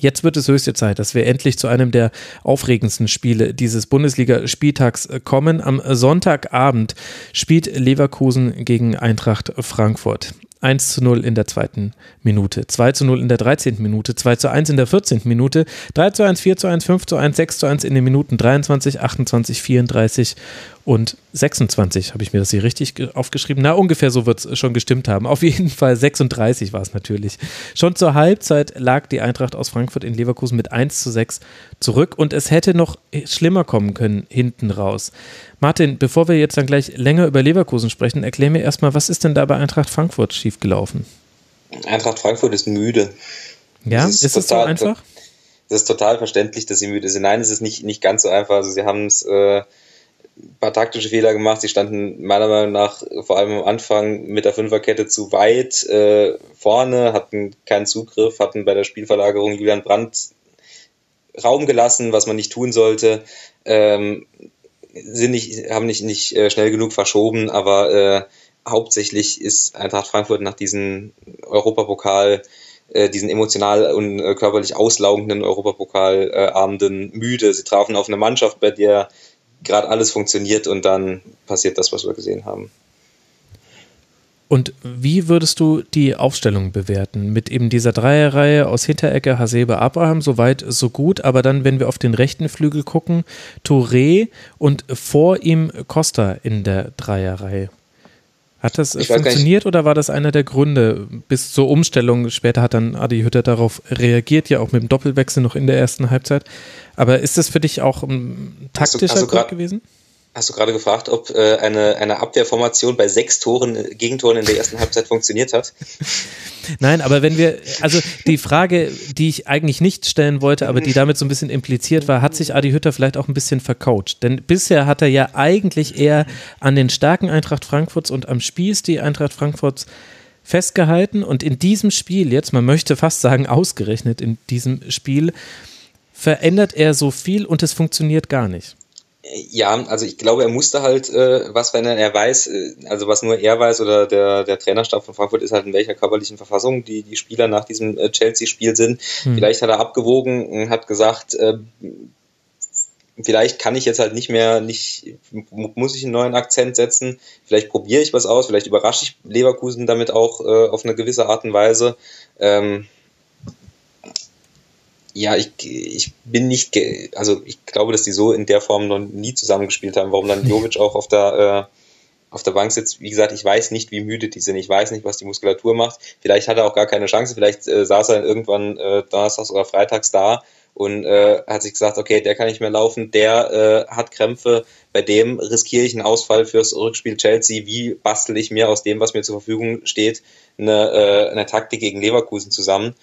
Jetzt wird es höchste Zeit, dass wir endlich zu einem der aufregendsten Spiele dieses Bundesliga-Spieltags kommen. Am Sonntagabend spielt Leverkusen gegen Eintracht Frankfurt. 1 zu 0 in der zweiten Minute, 2 zu 0 in der 13. Minute, 2 zu 1 in der 14. Minute, 3 zu 1, 4 zu 1, 5 zu 1, 6 zu 1 in den Minuten 23, 28, 34 und 26. Habe ich mir das hier richtig ge- aufgeschrieben? Na, ungefähr so wird es schon gestimmt haben. Auf jeden Fall 36 war es natürlich. Schon zur Halbzeit lag die Eintracht aus Frankfurt in Leverkusen mit 1 zu 6 zurück und es hätte noch schlimmer kommen können hinten raus. Martin, bevor wir jetzt dann gleich länger über Leverkusen sprechen, erklär mir erstmal, was ist denn da bei Eintracht Frankfurt schiefgelaufen? Eintracht Frankfurt ist müde. Ja, Das ist, ist es so einfach? Es ist total verständlich, dass sie müde sind. Nein, es ist nicht, nicht ganz so einfach. Also sie haben es äh, paar taktische Fehler gemacht. Sie standen meiner Meinung nach vor allem am Anfang mit der Fünferkette zu weit äh, vorne, hatten keinen Zugriff, hatten bei der Spielverlagerung Julian Brandt Raum gelassen, was man nicht tun sollte. Ähm, sind nicht, haben nicht, nicht äh, schnell genug verschoben, aber äh, hauptsächlich ist Eintracht Frankfurt nach diesem Europapokal, äh, diesen emotional und äh, körperlich auslaugenden Europapokalabenden müde. Sie trafen auf eine Mannschaft, bei der gerade alles funktioniert und dann passiert das, was wir gesehen haben. Und wie würdest du die Aufstellung bewerten? Mit eben dieser Dreierreihe aus Hinterecke, Hasebe, Abraham, soweit, so gut. Aber dann, wenn wir auf den rechten Flügel gucken, Touré und vor ihm Costa in der Dreierreihe. Hat das nicht. funktioniert oder war das einer der Gründe bis zur Umstellung? Später hat dann Adi Hütter darauf reagiert, ja auch mit dem Doppelwechsel noch in der ersten Halbzeit. Aber ist das für dich auch ein taktischer hast du Grund gewesen? Hast du gerade gefragt, ob äh, eine, eine Abwehrformation bei sechs Toren, äh, Gegentoren in der ersten Halbzeit funktioniert hat? Nein, aber wenn wir, also die Frage, die ich eigentlich nicht stellen wollte, aber die damit so ein bisschen impliziert war, hat sich Adi Hütter vielleicht auch ein bisschen vercoacht? Denn bisher hat er ja eigentlich eher an den starken Eintracht Frankfurts und am Spielstil Eintracht Frankfurts festgehalten und in diesem Spiel jetzt, man möchte fast sagen ausgerechnet in diesem Spiel, verändert er so viel und es funktioniert gar nicht. Ja, also ich glaube, er musste halt äh, was verändern. Er weiß, äh, also was nur er weiß oder der, der Trainerstab von Frankfurt ist halt in welcher körperlichen Verfassung die, die Spieler nach diesem äh, Chelsea-Spiel sind. Vielleicht hat er abgewogen und hat gesagt, äh, vielleicht kann ich jetzt halt nicht mehr, nicht, mu- muss ich einen neuen Akzent setzen. Vielleicht probiere ich was aus, vielleicht überrasche ich Leverkusen damit auch äh, auf eine gewisse Art und Weise. Ähm, ja, ich, ich bin nicht, ge also ich glaube, dass die so in der Form noch nie zusammengespielt haben. Warum dann Jovic auch auf der, äh, auf der Bank sitzt, wie gesagt, ich weiß nicht, wie müde die sind. Ich weiß nicht, was die Muskulatur macht. Vielleicht hat er auch gar keine Chance. Vielleicht äh, saß er irgendwann äh, donnerstags oder freitags da und äh, hat sich gesagt, okay, der kann nicht mehr laufen, der äh, hat Krämpfe, bei dem riskiere ich einen Ausfall fürs Rückspiel Chelsea. Wie bastel ich mir aus dem, was mir zur Verfügung steht, eine, äh, eine Taktik gegen Leverkusen zusammen?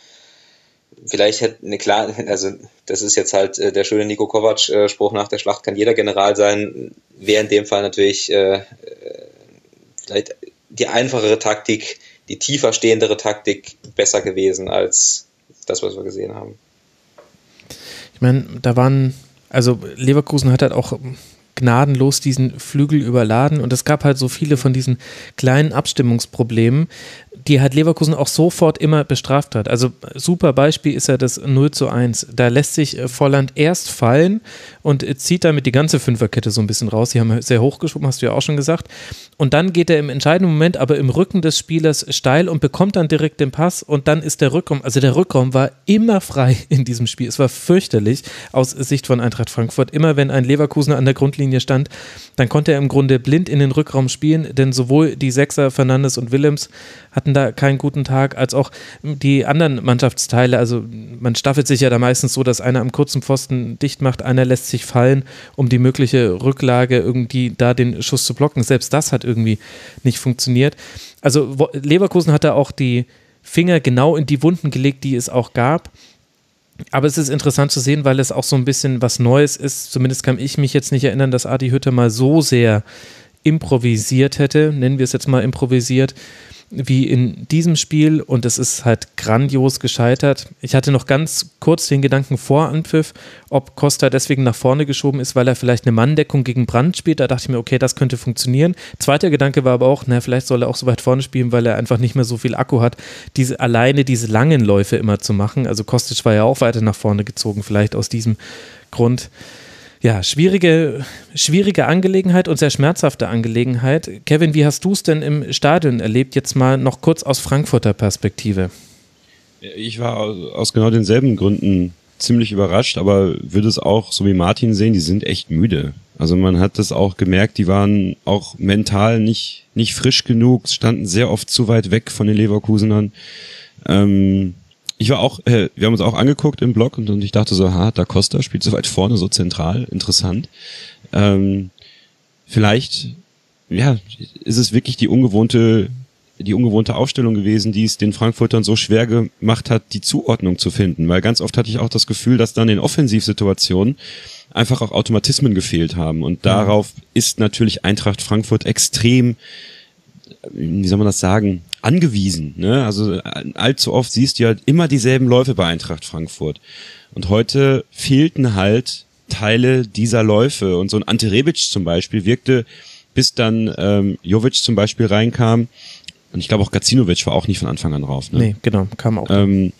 Vielleicht hätte eine klar, also das ist jetzt halt äh, der schöne Nico Kovac-Spruch nach der Schlacht kann jeder General sein, wäre in dem Fall natürlich äh, äh, vielleicht die einfachere Taktik, die tiefer stehendere Taktik besser gewesen als das, was wir gesehen haben. Ich meine, da waren, also Leverkusen hat halt auch gnadenlos diesen Flügel überladen und es gab halt so viele von diesen kleinen Abstimmungsproblemen, die halt Leverkusen auch sofort immer bestraft hat. Also super Beispiel ist ja das 0 zu 1. Da lässt sich äh, Volland erst fallen und äh, zieht damit die ganze Fünferkette so ein bisschen raus. Die haben sehr hochgeschoben, hast du ja auch schon gesagt. Und dann geht er im entscheidenden Moment aber im Rücken des Spielers steil und bekommt dann direkt den Pass und dann ist der Rückraum, also der Rückraum war immer frei in diesem Spiel. Es war fürchterlich aus Sicht von Eintracht Frankfurt. Immer wenn ein Leverkusener an der Grundlinie stand, dann konnte er im Grunde blind in den Rückraum spielen, denn sowohl die Sechser Fernandes und Willems hatten da keinen guten Tag, als auch die anderen Mannschaftsteile. Also man staffelt sich ja da meistens so, dass einer am kurzen Pfosten dicht macht, einer lässt sich fallen, um die mögliche Rücklage irgendwie da den Schuss zu blocken. Selbst das hat irgendwie nicht funktioniert. Also Leverkusen hat da auch die Finger genau in die Wunden gelegt, die es auch gab. Aber es ist interessant zu sehen, weil es auch so ein bisschen was Neues ist. Zumindest kann ich mich jetzt nicht erinnern, dass Adi Hütte mal so sehr improvisiert hätte, nennen wir es jetzt mal improvisiert, wie in diesem Spiel und es ist halt grandios gescheitert. Ich hatte noch ganz kurz den Gedanken vor Anpfiff, ob Costa deswegen nach vorne geschoben ist, weil er vielleicht eine Manndeckung gegen Brand spielt. Da dachte ich mir, okay, das könnte funktionieren. Zweiter Gedanke war aber auch, na, vielleicht soll er auch so weit vorne spielen, weil er einfach nicht mehr so viel Akku hat, diese alleine diese langen Läufe immer zu machen. Also Kostic war ja auch weiter nach vorne gezogen, vielleicht aus diesem Grund ja, schwierige, schwierige Angelegenheit und sehr schmerzhafte Angelegenheit. Kevin, wie hast du es denn im Stadion erlebt? Jetzt mal noch kurz aus Frankfurter Perspektive. Ich war aus genau denselben Gründen ziemlich überrascht, aber würde es auch so wie Martin sehen, die sind echt müde. Also man hat das auch gemerkt, die waren auch mental nicht, nicht frisch genug, standen sehr oft zu weit weg von den Leverkusenern. Ähm, ich war auch, äh, wir haben uns auch angeguckt im Blog und, und ich dachte so, ha, Da Costa spielt so weit vorne, so zentral, interessant. Ähm, vielleicht, ja, ist es wirklich die ungewohnte, die ungewohnte Aufstellung gewesen, die es den Frankfurtern so schwer gemacht hat, die Zuordnung zu finden. Weil ganz oft hatte ich auch das Gefühl, dass dann in Offensivsituationen einfach auch Automatismen gefehlt haben. Und darauf ist natürlich Eintracht Frankfurt extrem, wie soll man das sagen, angewiesen. Ne? Also allzu oft siehst du ja immer dieselben Läufe bei Eintracht Frankfurt. Und heute fehlten halt Teile dieser Läufe. Und so ein Ante Rebic zum Beispiel wirkte, bis dann ähm, Jovic zum Beispiel reinkam, und ich glaube auch Gacinovic war auch nicht von Anfang an drauf. Ne? Nee, genau, kam auch. Ähm,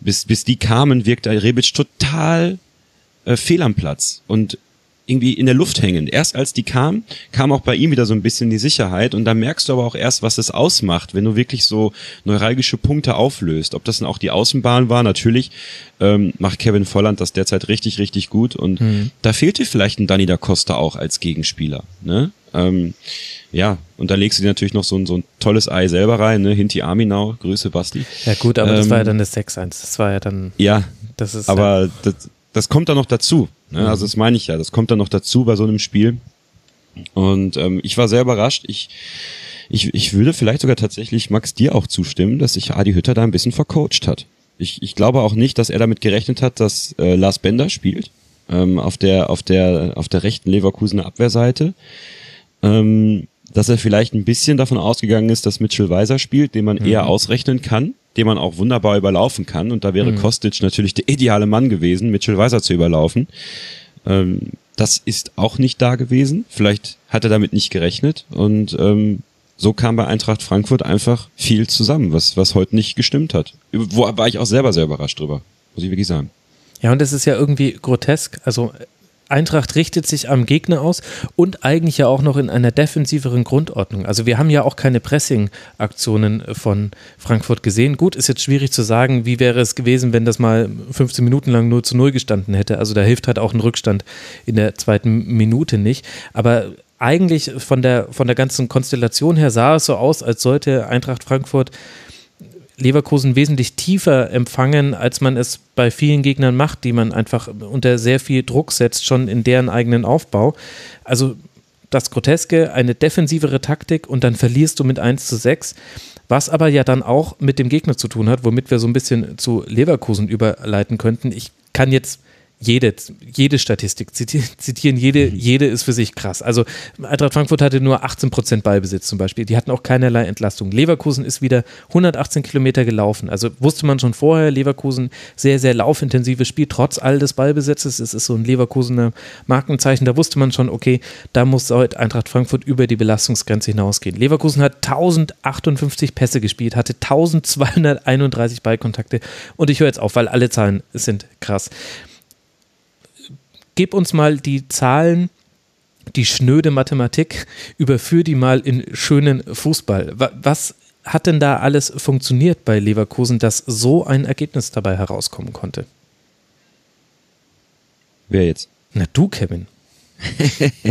bis, bis die kamen, wirkte Rebic total äh, fehl am Platz. Und irgendwie in der Luft hängen. Erst als die kam, kam auch bei ihm wieder so ein bisschen die Sicherheit und da merkst du aber auch erst, was es ausmacht, wenn du wirklich so neuralgische Punkte auflöst. Ob das dann auch die Außenbahn war, natürlich ähm, macht Kevin Volland das derzeit richtig, richtig gut und mhm. da fehlte vielleicht ein Danny da Costa auch als Gegenspieler. Ne? Ähm, ja, und dann legst du dir natürlich noch so ein, so ein tolles Ei selber rein, ne? Hinti Aminau, Grüße Basti. Ja gut, aber ähm, das war ja dann das 6-1, das war ja dann... Ja, das ist aber ja, das, das kommt dann noch dazu. Ne? Also mhm. Also das meine ich ja, das kommt dann noch dazu bei so einem Spiel. Und ähm, ich war sehr überrascht. Ich, ich, ich würde vielleicht sogar tatsächlich Max dir auch zustimmen, dass sich Adi Hütter da ein bisschen vercoacht hat. Ich, ich glaube auch nicht, dass er damit gerechnet hat, dass äh, Lars Bender spielt ähm, auf der auf der auf der rechten Leverkusener Abwehrseite. Ähm, dass er vielleicht ein bisschen davon ausgegangen ist, dass Mitchell Weiser spielt, den man mhm. eher ausrechnen kann den man auch wunderbar überlaufen kann. Und da wäre mhm. Kostic natürlich der ideale Mann gewesen, Mitchell Weiser zu überlaufen. Ähm, das ist auch nicht da gewesen. Vielleicht hat er damit nicht gerechnet. Und ähm, so kam bei Eintracht Frankfurt einfach viel zusammen, was, was heute nicht gestimmt hat. Wo war ich auch selber sehr überrascht drüber, muss ich wirklich sagen. Ja, und es ist ja irgendwie grotesk. Also Eintracht richtet sich am Gegner aus und eigentlich ja auch noch in einer defensiveren Grundordnung. Also wir haben ja auch keine Pressing-Aktionen von Frankfurt gesehen. Gut, ist jetzt schwierig zu sagen, wie wäre es gewesen, wenn das mal 15 Minuten lang 0 zu 0 gestanden hätte. Also da hilft halt auch ein Rückstand in der zweiten Minute nicht. Aber eigentlich von der, von der ganzen Konstellation her sah es so aus, als sollte Eintracht Frankfurt Leverkusen wesentlich tiefer empfangen, als man es bei vielen Gegnern macht, die man einfach unter sehr viel Druck setzt, schon in deren eigenen Aufbau. Also das Groteske, eine defensivere Taktik und dann verlierst du mit 1 zu 6, was aber ja dann auch mit dem Gegner zu tun hat, womit wir so ein bisschen zu Leverkusen überleiten könnten. Ich kann jetzt jede, jede Statistik zitieren, jede, jede ist für sich krass. Also Eintracht Frankfurt hatte nur 18 Prozent Ballbesitz zum Beispiel. Die hatten auch keinerlei Entlastung. Leverkusen ist wieder 118 Kilometer gelaufen. Also wusste man schon vorher, Leverkusen sehr, sehr laufintensives Spiel, trotz all des Ballbesitzes. Es ist so ein Leverkusener Markenzeichen. Da wusste man schon, okay, da muss heute Eintracht Frankfurt über die Belastungsgrenze hinausgehen. Leverkusen hat 1058 Pässe gespielt, hatte 1231 Ballkontakte. Und ich höre jetzt auf, weil alle Zahlen sind krass gib uns mal die Zahlen, die schnöde Mathematik, überführ die mal in schönen Fußball. Was hat denn da alles funktioniert bei Leverkusen, dass so ein Ergebnis dabei herauskommen konnte? Wer jetzt? Na du, Kevin.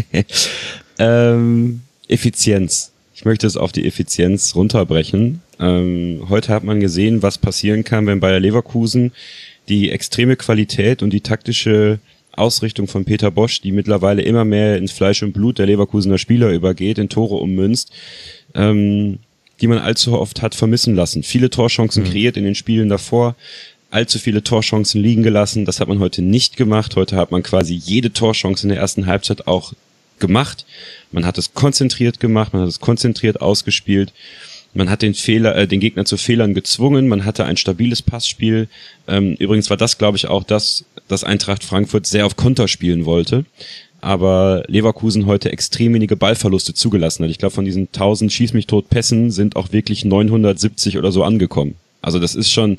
ähm, Effizienz. Ich möchte es auf die Effizienz runterbrechen. Ähm, heute hat man gesehen, was passieren kann, wenn Bayer Leverkusen die extreme Qualität und die taktische Ausrichtung von Peter Bosch, die mittlerweile immer mehr ins Fleisch und Blut der Leverkusener Spieler übergeht, in Tore ummünzt, ähm, die man allzu oft hat vermissen lassen. Viele Torchancen mhm. kreiert in den Spielen davor, allzu viele Torchancen liegen gelassen. Das hat man heute nicht gemacht. Heute hat man quasi jede Torchance in der ersten Halbzeit auch gemacht. Man hat es konzentriert gemacht, man hat es konzentriert ausgespielt. Man hat den Fehler, äh, den Gegner zu Fehlern gezwungen. Man hatte ein stabiles Passspiel. Ähm, übrigens war das, glaube ich, auch das, dass Eintracht Frankfurt sehr auf Konter spielen wollte. Aber Leverkusen heute extrem wenige Ballverluste zugelassen hat. Ich glaube, von diesen 1000 Schieß mich tot Pässen sind auch wirklich 970 oder so angekommen. Also das ist schon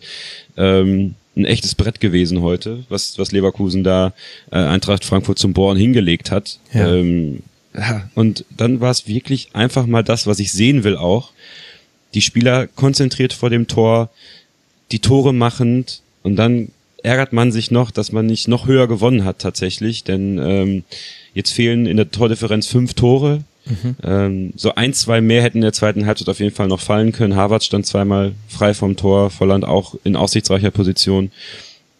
ähm, ein echtes Brett gewesen heute, was, was Leverkusen da äh, Eintracht Frankfurt zum Bohren hingelegt hat. Ja. Ähm, ja, und dann war es wirklich einfach mal das, was ich sehen will auch die Spieler konzentriert vor dem Tor, die Tore machend und dann ärgert man sich noch, dass man nicht noch höher gewonnen hat tatsächlich, denn ähm, jetzt fehlen in der Tordifferenz fünf Tore. Mhm. Ähm, so ein, zwei mehr hätten in der zweiten Halbzeit auf jeden Fall noch fallen können. Harvard stand zweimal frei vom Tor, Volland auch in aussichtsreicher Position.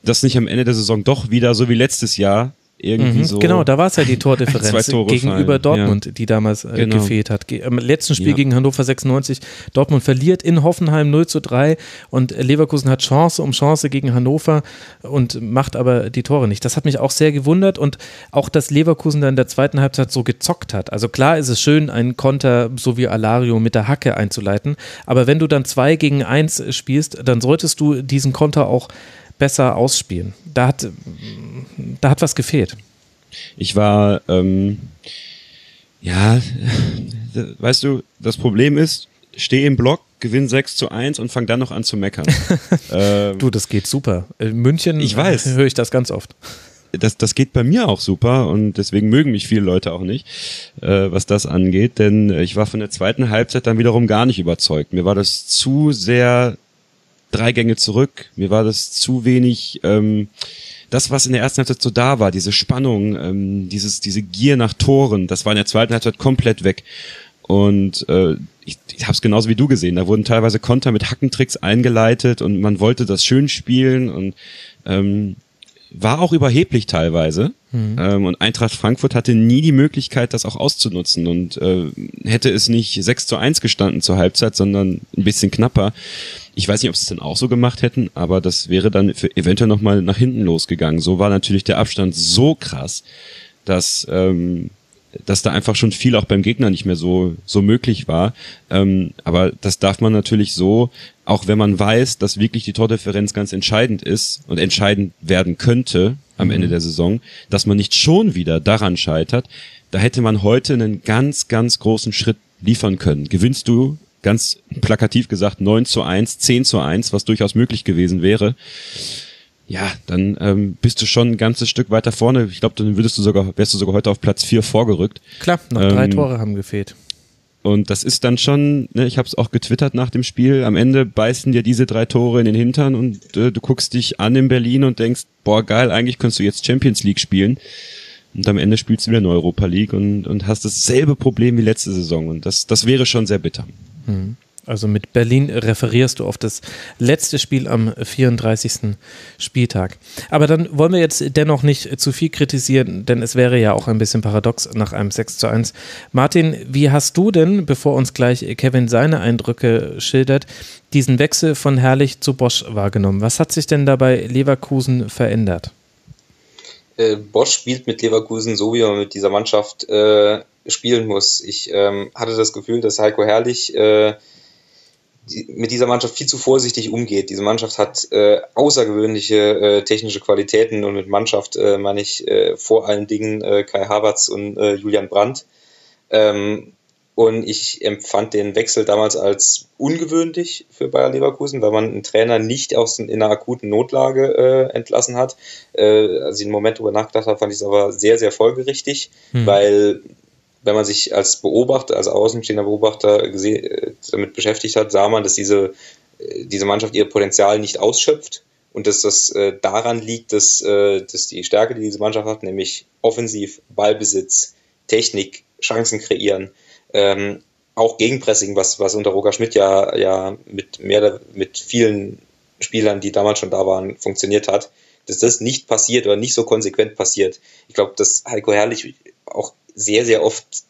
Das nicht am Ende der Saison doch wieder so wie letztes Jahr irgendwie mhm, so. Genau, da war es ja die Tordifferenz gegenüber fallen. Dortmund, ja. die damals äh, genau. gefehlt hat. Ge Im letzten Spiel ja. gegen Hannover 96, Dortmund verliert in Hoffenheim 0 zu 3 und Leverkusen hat Chance um Chance gegen Hannover und macht aber die Tore nicht. Das hat mich auch sehr gewundert und auch, dass Leverkusen dann in der zweiten Halbzeit so gezockt hat. Also klar ist es schön, einen Konter so wie Alario mit der Hacke einzuleiten, aber wenn du dann zwei gegen eins spielst, dann solltest du diesen Konter auch besser ausspielen. Da hat, da hat was gefehlt. Ich war, ähm, ja, weißt du, das Problem ist, stehe im Block, gewinn 6 zu 1 und fang dann noch an zu meckern. ähm, du, das geht super. In München ich weiß. höre ich das ganz oft. Das, das geht bei mir auch super und deswegen mögen mich viele Leute auch nicht, äh, was das angeht, denn ich war von der zweiten Halbzeit dann wiederum gar nicht überzeugt. Mir war das zu sehr drei Gänge zurück. Mir war das zu wenig. Ähm, das, was in der ersten Halbzeit so da war, diese Spannung, ähm, dieses, diese Gier nach Toren, das war in der zweiten Halbzeit komplett weg. Und äh, ich, ich habe es genauso wie du gesehen. Da wurden teilweise Konter mit Hackentricks eingeleitet und man wollte das schön spielen und ähm, war auch überheblich teilweise. Mhm. Ähm, und Eintracht Frankfurt hatte nie die Möglichkeit, das auch auszunutzen und äh, hätte es nicht 6 zu 1 gestanden zur Halbzeit, sondern ein bisschen knapper. Ich weiß nicht, ob sie es dann auch so gemacht hätten, aber das wäre dann für eventuell nochmal nach hinten losgegangen. So war natürlich der Abstand so krass, dass ähm, dass da einfach schon viel auch beim Gegner nicht mehr so, so möglich war. Ähm, aber das darf man natürlich so, auch wenn man weiß, dass wirklich die Tordifferenz ganz entscheidend ist und entscheidend werden könnte am mhm. Ende der Saison, dass man nicht schon wieder daran scheitert. Da hätte man heute einen ganz, ganz großen Schritt liefern können. Gewinnst du ganz plakativ gesagt 9 zu 1, 10 zu 1, was durchaus möglich gewesen wäre ja, dann ähm, bist du schon ein ganzes Stück weiter vorne. Ich glaube, dann würdest du sogar, wärst du sogar heute auf Platz vier vorgerückt. Klar, noch ähm, drei Tore haben gefehlt. Und das ist dann schon, ne, ich habe es auch getwittert nach dem Spiel, am Ende beißen dir diese drei Tore in den Hintern und äh, du guckst dich an in Berlin und denkst, boah geil, eigentlich könntest du jetzt Champions League spielen. Und am Ende spielst du wieder in Europa League und, und hast dasselbe Problem wie letzte Saison. Und das, das wäre schon sehr bitter. Mhm. Also mit Berlin referierst du auf das letzte Spiel am 34. Spieltag. Aber dann wollen wir jetzt dennoch nicht zu viel kritisieren, denn es wäre ja auch ein bisschen paradox nach einem 6 zu 1. Martin, wie hast du denn, bevor uns gleich Kevin seine Eindrücke schildert, diesen Wechsel von Herrlich zu Bosch wahrgenommen? Was hat sich denn dabei Leverkusen verändert? äh, Bosch spielt mit Leverkusen so, wie man mit dieser Mannschaft äh, spielen muss. Ich ähm, hatte das Gefühl, dass Heiko Herrlich äh, mit dieser Mannschaft viel zu vorsichtig umgeht. Diese Mannschaft hat äh, außergewöhnliche äh, technische Qualitäten und mit Mannschaft äh, meine ich äh, vor allen Dingen äh, Kai Havertz und äh, Julian Brandt. Ähm, und ich empfand den Wechsel damals als ungewöhnlich für Bayer Leverkusen, weil man einen Trainer nicht aus in einer akuten Notlage entlassen hat. Als ich einen Moment darüber nachgedacht habe, fand ich es aber sehr, sehr folgerichtig, hm. weil wenn man sich als Beobachter, als außenstehender Beobachter äh, damit beschäftigt hat, sah man, dass diese, äh, diese Mannschaft ihr Potenzial nicht ausschöpft und dass das äh, daran liegt, dass, äh, dass die Stärke, die diese Mannschaft hat, nämlich offensiv, Ballbesitz, Technik, Chancen kreieren, ähm, auch Gegenpressing, was, was unter Roger Schmidt ja, ja mit mehr mit vielen Spielern, die damals schon da waren, funktioniert hat, dass das nicht passiert oder nicht so konsequent passiert. Ich glaube, dass Heiko Herrlich auch sehr, sehr oft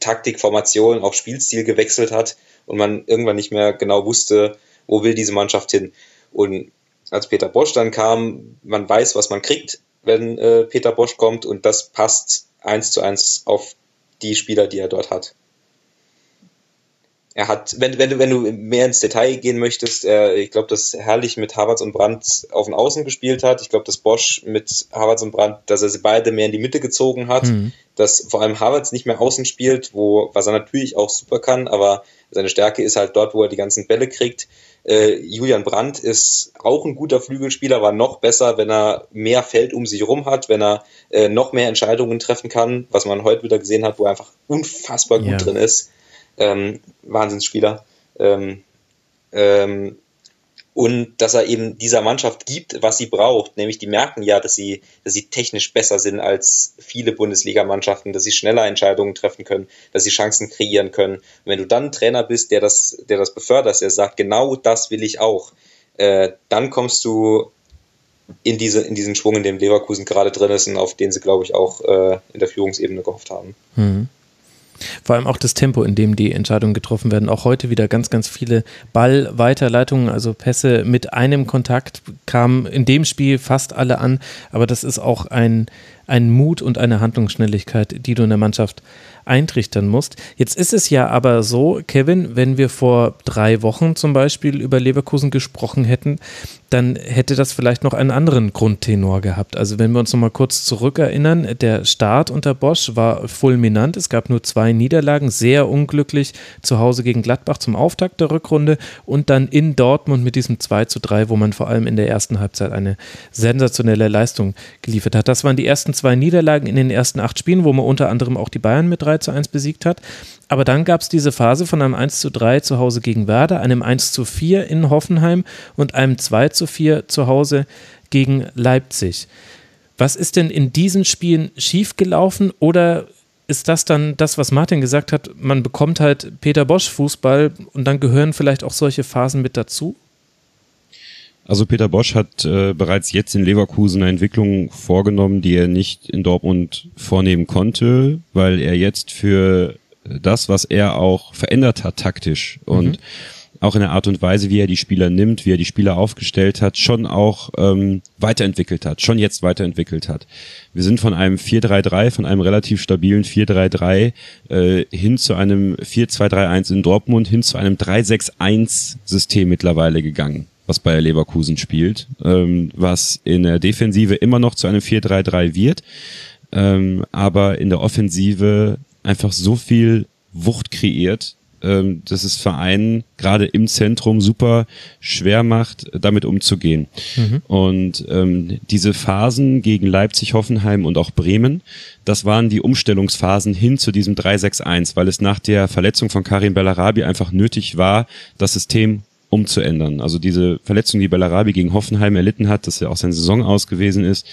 Taktik, Formation, auch Spielstil gewechselt hat und man irgendwann nicht mehr genau wusste, wo will diese Mannschaft hin. Und als Peter Bosch dann kam, man weiß, was man kriegt, wenn äh, Peter Bosch kommt und das passt eins zu eins auf die Spieler, die er dort hat er hat, wenn, wenn, du, wenn du mehr ins Detail gehen möchtest, er, ich glaube, dass Herrlich mit Havertz und Brandt auf den Außen gespielt hat. Ich glaube, dass Bosch mit Havertz und Brandt, dass er sie beide mehr in die Mitte gezogen hat. Mhm. Dass vor allem Havertz nicht mehr außen spielt, wo, was er natürlich auch super kann, aber seine Stärke ist halt dort, wo er die ganzen Bälle kriegt. Äh, Julian Brandt ist auch ein guter Flügelspieler, war noch besser, wenn er mehr Feld um sich rum hat, wenn er äh, noch mehr Entscheidungen treffen kann, was man heute wieder gesehen hat, wo er einfach unfassbar gut ja. drin ist ähm, Wahnsinnsspieler. Ähm, ähm, und dass er eben dieser Mannschaft gibt, was sie braucht. Nämlich die merken ja, dass sie, dass sie technisch besser sind als viele Bundesligamannschaften, dass sie schneller Entscheidungen treffen können, dass sie Chancen kreieren können. Und wenn du dann ein Trainer bist, der das, der das befördert, der sagt, genau das will ich auch, äh, dann kommst du in, diese, in diesen Schwung, in dem Leverkusen gerade drin ist und auf den sie, glaube ich, auch äh, in der Führungsebene gehofft haben. Mhm. Vor allem auch das Tempo, in dem die Entscheidungen getroffen werden. Auch heute wieder ganz, ganz viele Ballweiterleitungen, also Pässe mit einem Kontakt kamen in dem Spiel fast alle an. Aber das ist auch ein, ein Mut und eine Handlungsschnelligkeit, die du in der Mannschaft eintrichtern musst. Jetzt ist es ja aber so, Kevin, wenn wir vor drei Wochen zum Beispiel über Leverkusen gesprochen hätten, dann hätte das vielleicht noch einen anderen Grundtenor gehabt. Also wenn wir uns noch mal kurz zurückerinnern, der Start unter Bosch war fulminant. Es gab nur zwei Niederlagen, sehr unglücklich zu Hause gegen Gladbach zum Auftakt der Rückrunde und dann in Dortmund mit diesem 2 zu 3, wo man vor allem in der ersten Halbzeit eine sensationelle Leistung geliefert hat. Das waren die ersten zwei Niederlagen in den ersten acht Spielen, wo man unter anderem auch die Bayern mit 3 zu 1 besiegt hat. Aber dann gab es diese Phase von einem 1 zu 3 zu Hause gegen Werder, einem 1 zu 4 in Hoffenheim und einem 2 zu 4 zu Hause gegen Leipzig. Was ist denn in diesen Spielen schiefgelaufen oder ist das dann das, was Martin gesagt hat, man bekommt halt Peter Bosch Fußball und dann gehören vielleicht auch solche Phasen mit dazu? Also Peter Bosch hat äh, bereits jetzt in Leverkusen eine Entwicklung vorgenommen, die er nicht in Dortmund vornehmen konnte, weil er jetzt für das, was er auch verändert hat taktisch und mhm. auch in der Art und Weise, wie er die Spieler nimmt, wie er die Spieler aufgestellt hat, schon auch ähm, weiterentwickelt hat, schon jetzt weiterentwickelt hat. Wir sind von einem 4-3-3, von einem relativ stabilen 4-3-3 äh, hin zu einem 4-2-3-1 in Dortmund, hin zu einem 3-6-1-System mittlerweile gegangen was Bayer Leverkusen spielt, ähm, was in der Defensive immer noch zu einem 4-3-3 wird, ähm, aber in der Offensive einfach so viel Wucht kreiert, ähm, dass es Vereinen gerade im Zentrum super schwer macht, damit umzugehen. Mhm. Und ähm, diese Phasen gegen Leipzig, Hoffenheim und auch Bremen, das waren die Umstellungsphasen hin zu diesem 3-6-1, weil es nach der Verletzung von Karim Bellarabi einfach nötig war, das System umzuändern. Also diese Verletzung, die Bellarabi gegen Hoffenheim erlitten hat, dass ja auch seine Saison aus gewesen ist,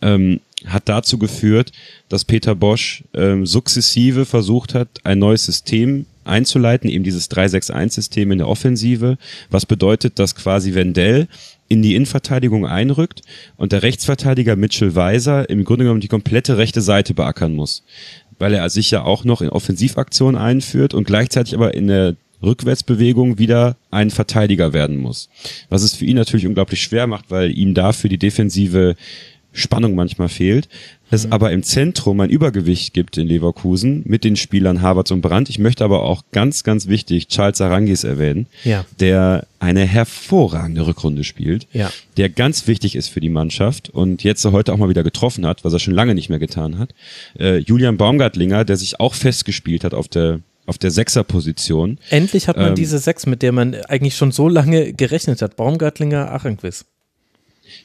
ähm, hat dazu geführt, dass Peter Bosch ähm, sukzessive versucht hat, ein neues System einzuleiten, eben dieses 3-6-1-System in der Offensive, was bedeutet, dass quasi Wendell in die Innenverteidigung einrückt und der Rechtsverteidiger Mitchell Weiser im Grunde genommen die komplette rechte Seite beackern muss, weil er sich ja auch noch in Offensivaktionen einführt und gleichzeitig aber in der Rückwärtsbewegung wieder ein Verteidiger werden muss. Was es für ihn natürlich unglaublich schwer macht, weil ihm dafür die Defensive Spannung manchmal fehlt, es Mhm. aber im Zentrum ein Übergewicht gibt in Leverkusen mit den Spielern Havertz und Brandt. Ich möchte aber auch ganz, ganz wichtig Charles Arangis erwähnen, Ja. der eine hervorragende Rückrunde spielt, Ja. der ganz wichtig ist für die Mannschaft und jetzt heute auch mal wieder getroffen hat, was er schon lange nicht mehr getan hat. Äh, Julian Baumgartlinger, der sich auch festgespielt hat auf der auf der Sechserposition. Endlich hat man Ähm, diese sechs, mit der man eigentlich schon so lange gerechnet hat. Baumgartlinger, Achenquiz.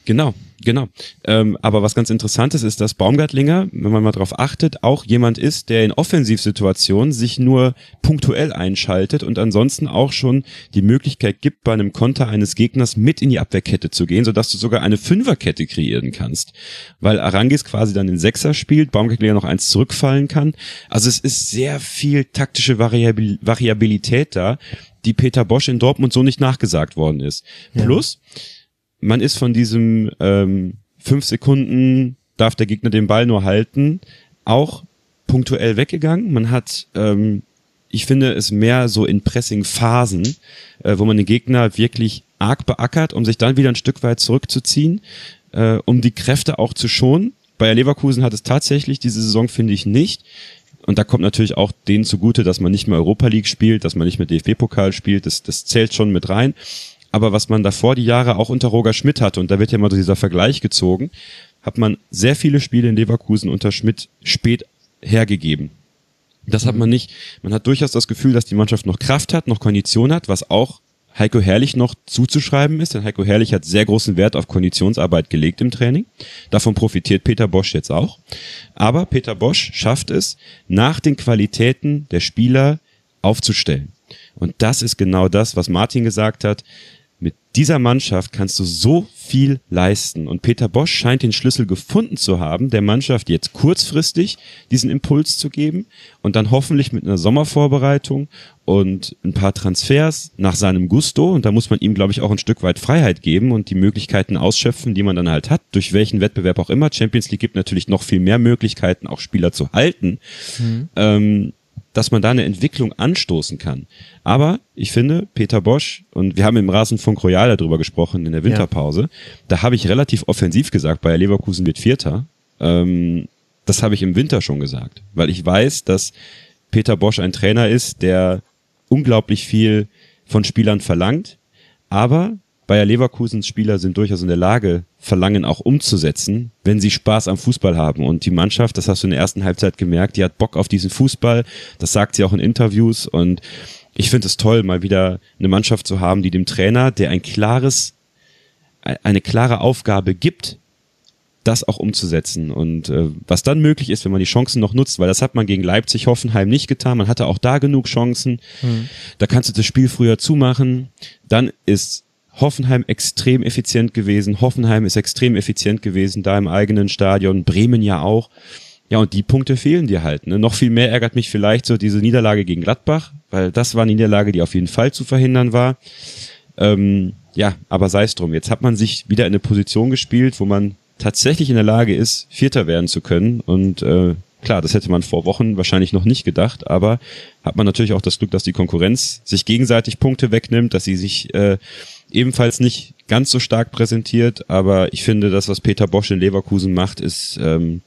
Genau, genau. Ähm, aber was ganz interessantes ist, dass Baumgartlinger, wenn man mal darauf achtet, auch jemand ist, der in Offensivsituationen sich nur punktuell einschaltet und ansonsten auch schon die Möglichkeit gibt, bei einem Konter eines Gegners mit in die Abwehrkette zu gehen, sodass du sogar eine Fünferkette kreieren kannst. Weil Arangis quasi dann den Sechser spielt, Baumgartlinger noch eins zurückfallen kann. Also es ist sehr viel taktische Variabil Variabilität da, die Peter Bosch in Dortmund so nicht nachgesagt worden ist. Plus, man ist von diesem ähm, fünf Sekunden darf der Gegner den Ball nur halten auch punktuell weggegangen. Man hat, ähm, ich finde es mehr so in Pressing-Phasen, äh, wo man den Gegner wirklich arg beackert, um sich dann wieder ein Stück weit zurückzuziehen, äh, um die Kräfte auch zu schonen. Bayer Leverkusen hat es tatsächlich diese Saison, finde ich, nicht. Und da kommt natürlich auch denen zugute, dass man nicht mehr Europa League spielt, dass man nicht mehr DFB-Pokal spielt. Das, das zählt schon mit rein. Aber was man davor die Jahre auch unter Roger Schmidt hatte, und da wird ja immer so dieser Vergleich gezogen, hat man sehr viele Spiele in Leverkusen unter Schmidt spät hergegeben. Das hat man nicht. Man hat durchaus das Gefühl, dass die Mannschaft noch Kraft hat, noch Kondition hat, was auch Heiko Herrlich noch zuzuschreiben ist, denn Heiko Herrlich hat sehr großen Wert auf Konditionsarbeit gelegt im Training. Davon profitiert Peter Bosch jetzt auch. Aber Peter Bosch schafft es, nach den Qualitäten der Spieler aufzustellen. Und das ist genau das, was Martin gesagt hat. Mit dieser Mannschaft kannst du so viel leisten. Und Peter Bosch scheint den Schlüssel gefunden zu haben, der Mannschaft jetzt kurzfristig diesen Impuls zu geben und dann hoffentlich mit einer Sommervorbereitung und ein paar Transfers nach seinem Gusto. Und da muss man ihm, glaube ich, auch ein Stück weit Freiheit geben und die Möglichkeiten ausschöpfen, die man dann halt hat, durch welchen Wettbewerb auch immer. Champions League gibt natürlich noch viel mehr Möglichkeiten, auch Spieler zu halten. Ähm, dass man da eine Entwicklung anstoßen kann. Aber ich finde, Peter Bosch, und wir haben im Rasenfunk Royal darüber gesprochen in der Winterpause, da habe ich relativ offensiv gesagt, Bayer Leverkusen wird Vierter. Ähm, das habe ich im Winter schon gesagt, weil ich weiß, dass Peter Bosch ein Trainer ist, der unglaublich viel von Spielern verlangt, aber Bayer Leverkusens Spieler sind durchaus in der Lage, Verlangen auch umzusetzen, wenn sie Spaß am Fußball haben. Und die Mannschaft, das hast du in der ersten Halbzeit gemerkt, die hat Bock auf diesen Fußball. Das sagt sie auch in Interviews. Und ich finde es toll, mal wieder eine Mannschaft zu haben, die dem Trainer, der ein klares, eine klare Aufgabe gibt, das auch umzusetzen. Und äh, was dann möglich ist, wenn man die Chancen noch nutzt, weil das hat man gegen Leipzig, Hoffenheim nicht getan. Man hatte auch da genug Chancen. Da kannst du das Spiel früher zumachen. Dann ist Hoffenheim extrem effizient gewesen. Hoffenheim ist extrem effizient gewesen, da im eigenen Stadion. Bremen ja auch. Ja, und die Punkte fehlen dir halt. Ne? Noch viel mehr ärgert mich vielleicht so diese Niederlage gegen Gladbach, weil das war eine Niederlage, die auf jeden Fall zu verhindern war. Ähm, ja, aber sei es drum. Jetzt hat man sich wieder in eine Position gespielt, wo man tatsächlich in der Lage ist, Vierter werden zu können. Und äh, klar, das hätte man vor Wochen wahrscheinlich noch nicht gedacht, aber hat man natürlich auch das Glück, dass die Konkurrenz sich gegenseitig Punkte wegnimmt, dass sie sich äh, ebenfalls nicht ganz so stark präsentiert. Aber ich finde, das, was Peter Bosch in Leverkusen macht, ist, ähm,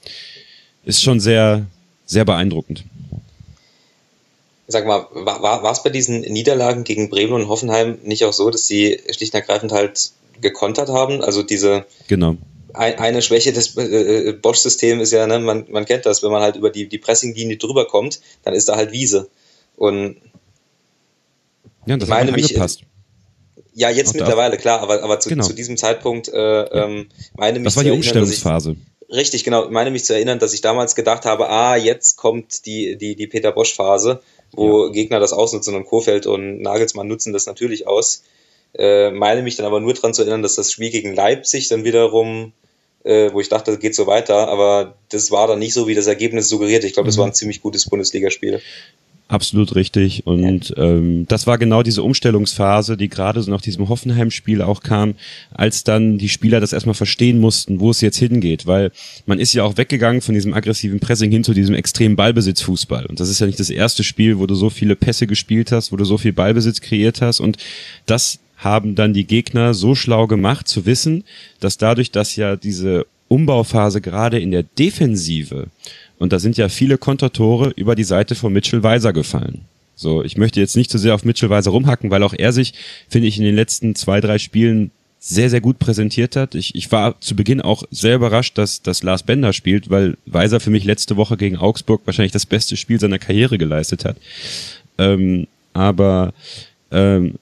ist schon sehr, sehr beeindruckend. Sag mal, war, war es bei diesen Niederlagen gegen Bremen und Hoffenheim nicht auch so, dass sie schlicht und ergreifend halt gekontert haben? Also diese Genau. ein, eine Schwäche des äh, Bosch-Systems ist ja, ne, man, man kennt das, wenn man halt über die, die Pressinglinie drüber kommt, dann ist da halt Wiese. Und Ja, das Ich meine mich- angepasst. Ja, jetzt mittlerweile, klar, aber, aber zu, Genau. zu diesem Zeitpunkt äh, ähm, meine mich Das war zu die erinnern, dass ich- Umstellungsphase. Richtig, genau. Ich meine mich zu erinnern, dass ich damals gedacht habe, ah, jetzt kommt die, die, die Peter Bosch-Phase, wo Gegner das ausnutzen und Kofeld und Nagelsmann nutzen das natürlich aus. Äh, meine mich dann aber nur daran zu erinnern, dass das Spiel gegen Leipzig dann wiederum, äh, wo ich dachte, das geht so weiter, aber das war dann nicht so, wie das Ergebnis suggeriert. Ich glaube, das war ein ziemlich gutes Bundesligaspiel. Absolut richtig. Und ähm, das war genau diese Umstellungsphase, die gerade so nach diesem Hoffenheim-Spiel auch kam, als dann die Spieler das erstmal verstehen mussten, wo es jetzt hingeht. Weil man ist ja auch weggegangen von diesem aggressiven Pressing hin zu diesem extremen Ballbesitzfußball. Und das ist ja nicht das erste Spiel, wo du so viele Pässe gespielt hast, wo du so viel Ballbesitz kreiert hast. Und das haben dann die Gegner so schlau gemacht zu wissen, dass dadurch, dass ja diese Umbauphase gerade in der Defensive. Und da sind ja viele Kontertore über die Seite von Mitchell Weiser gefallen. So, ich möchte jetzt nicht zu so sehr auf Mitchell Weiser rumhacken, weil auch er sich, finde ich, in den letzten zwei, drei Spielen sehr, sehr gut präsentiert hat. Ich, ich war zu Beginn auch sehr überrascht, dass, dass Lars Bender spielt, weil Weiser für mich letzte Woche gegen Augsburg wahrscheinlich das beste Spiel seiner Karriere geleistet hat. Ähm, aber ähm,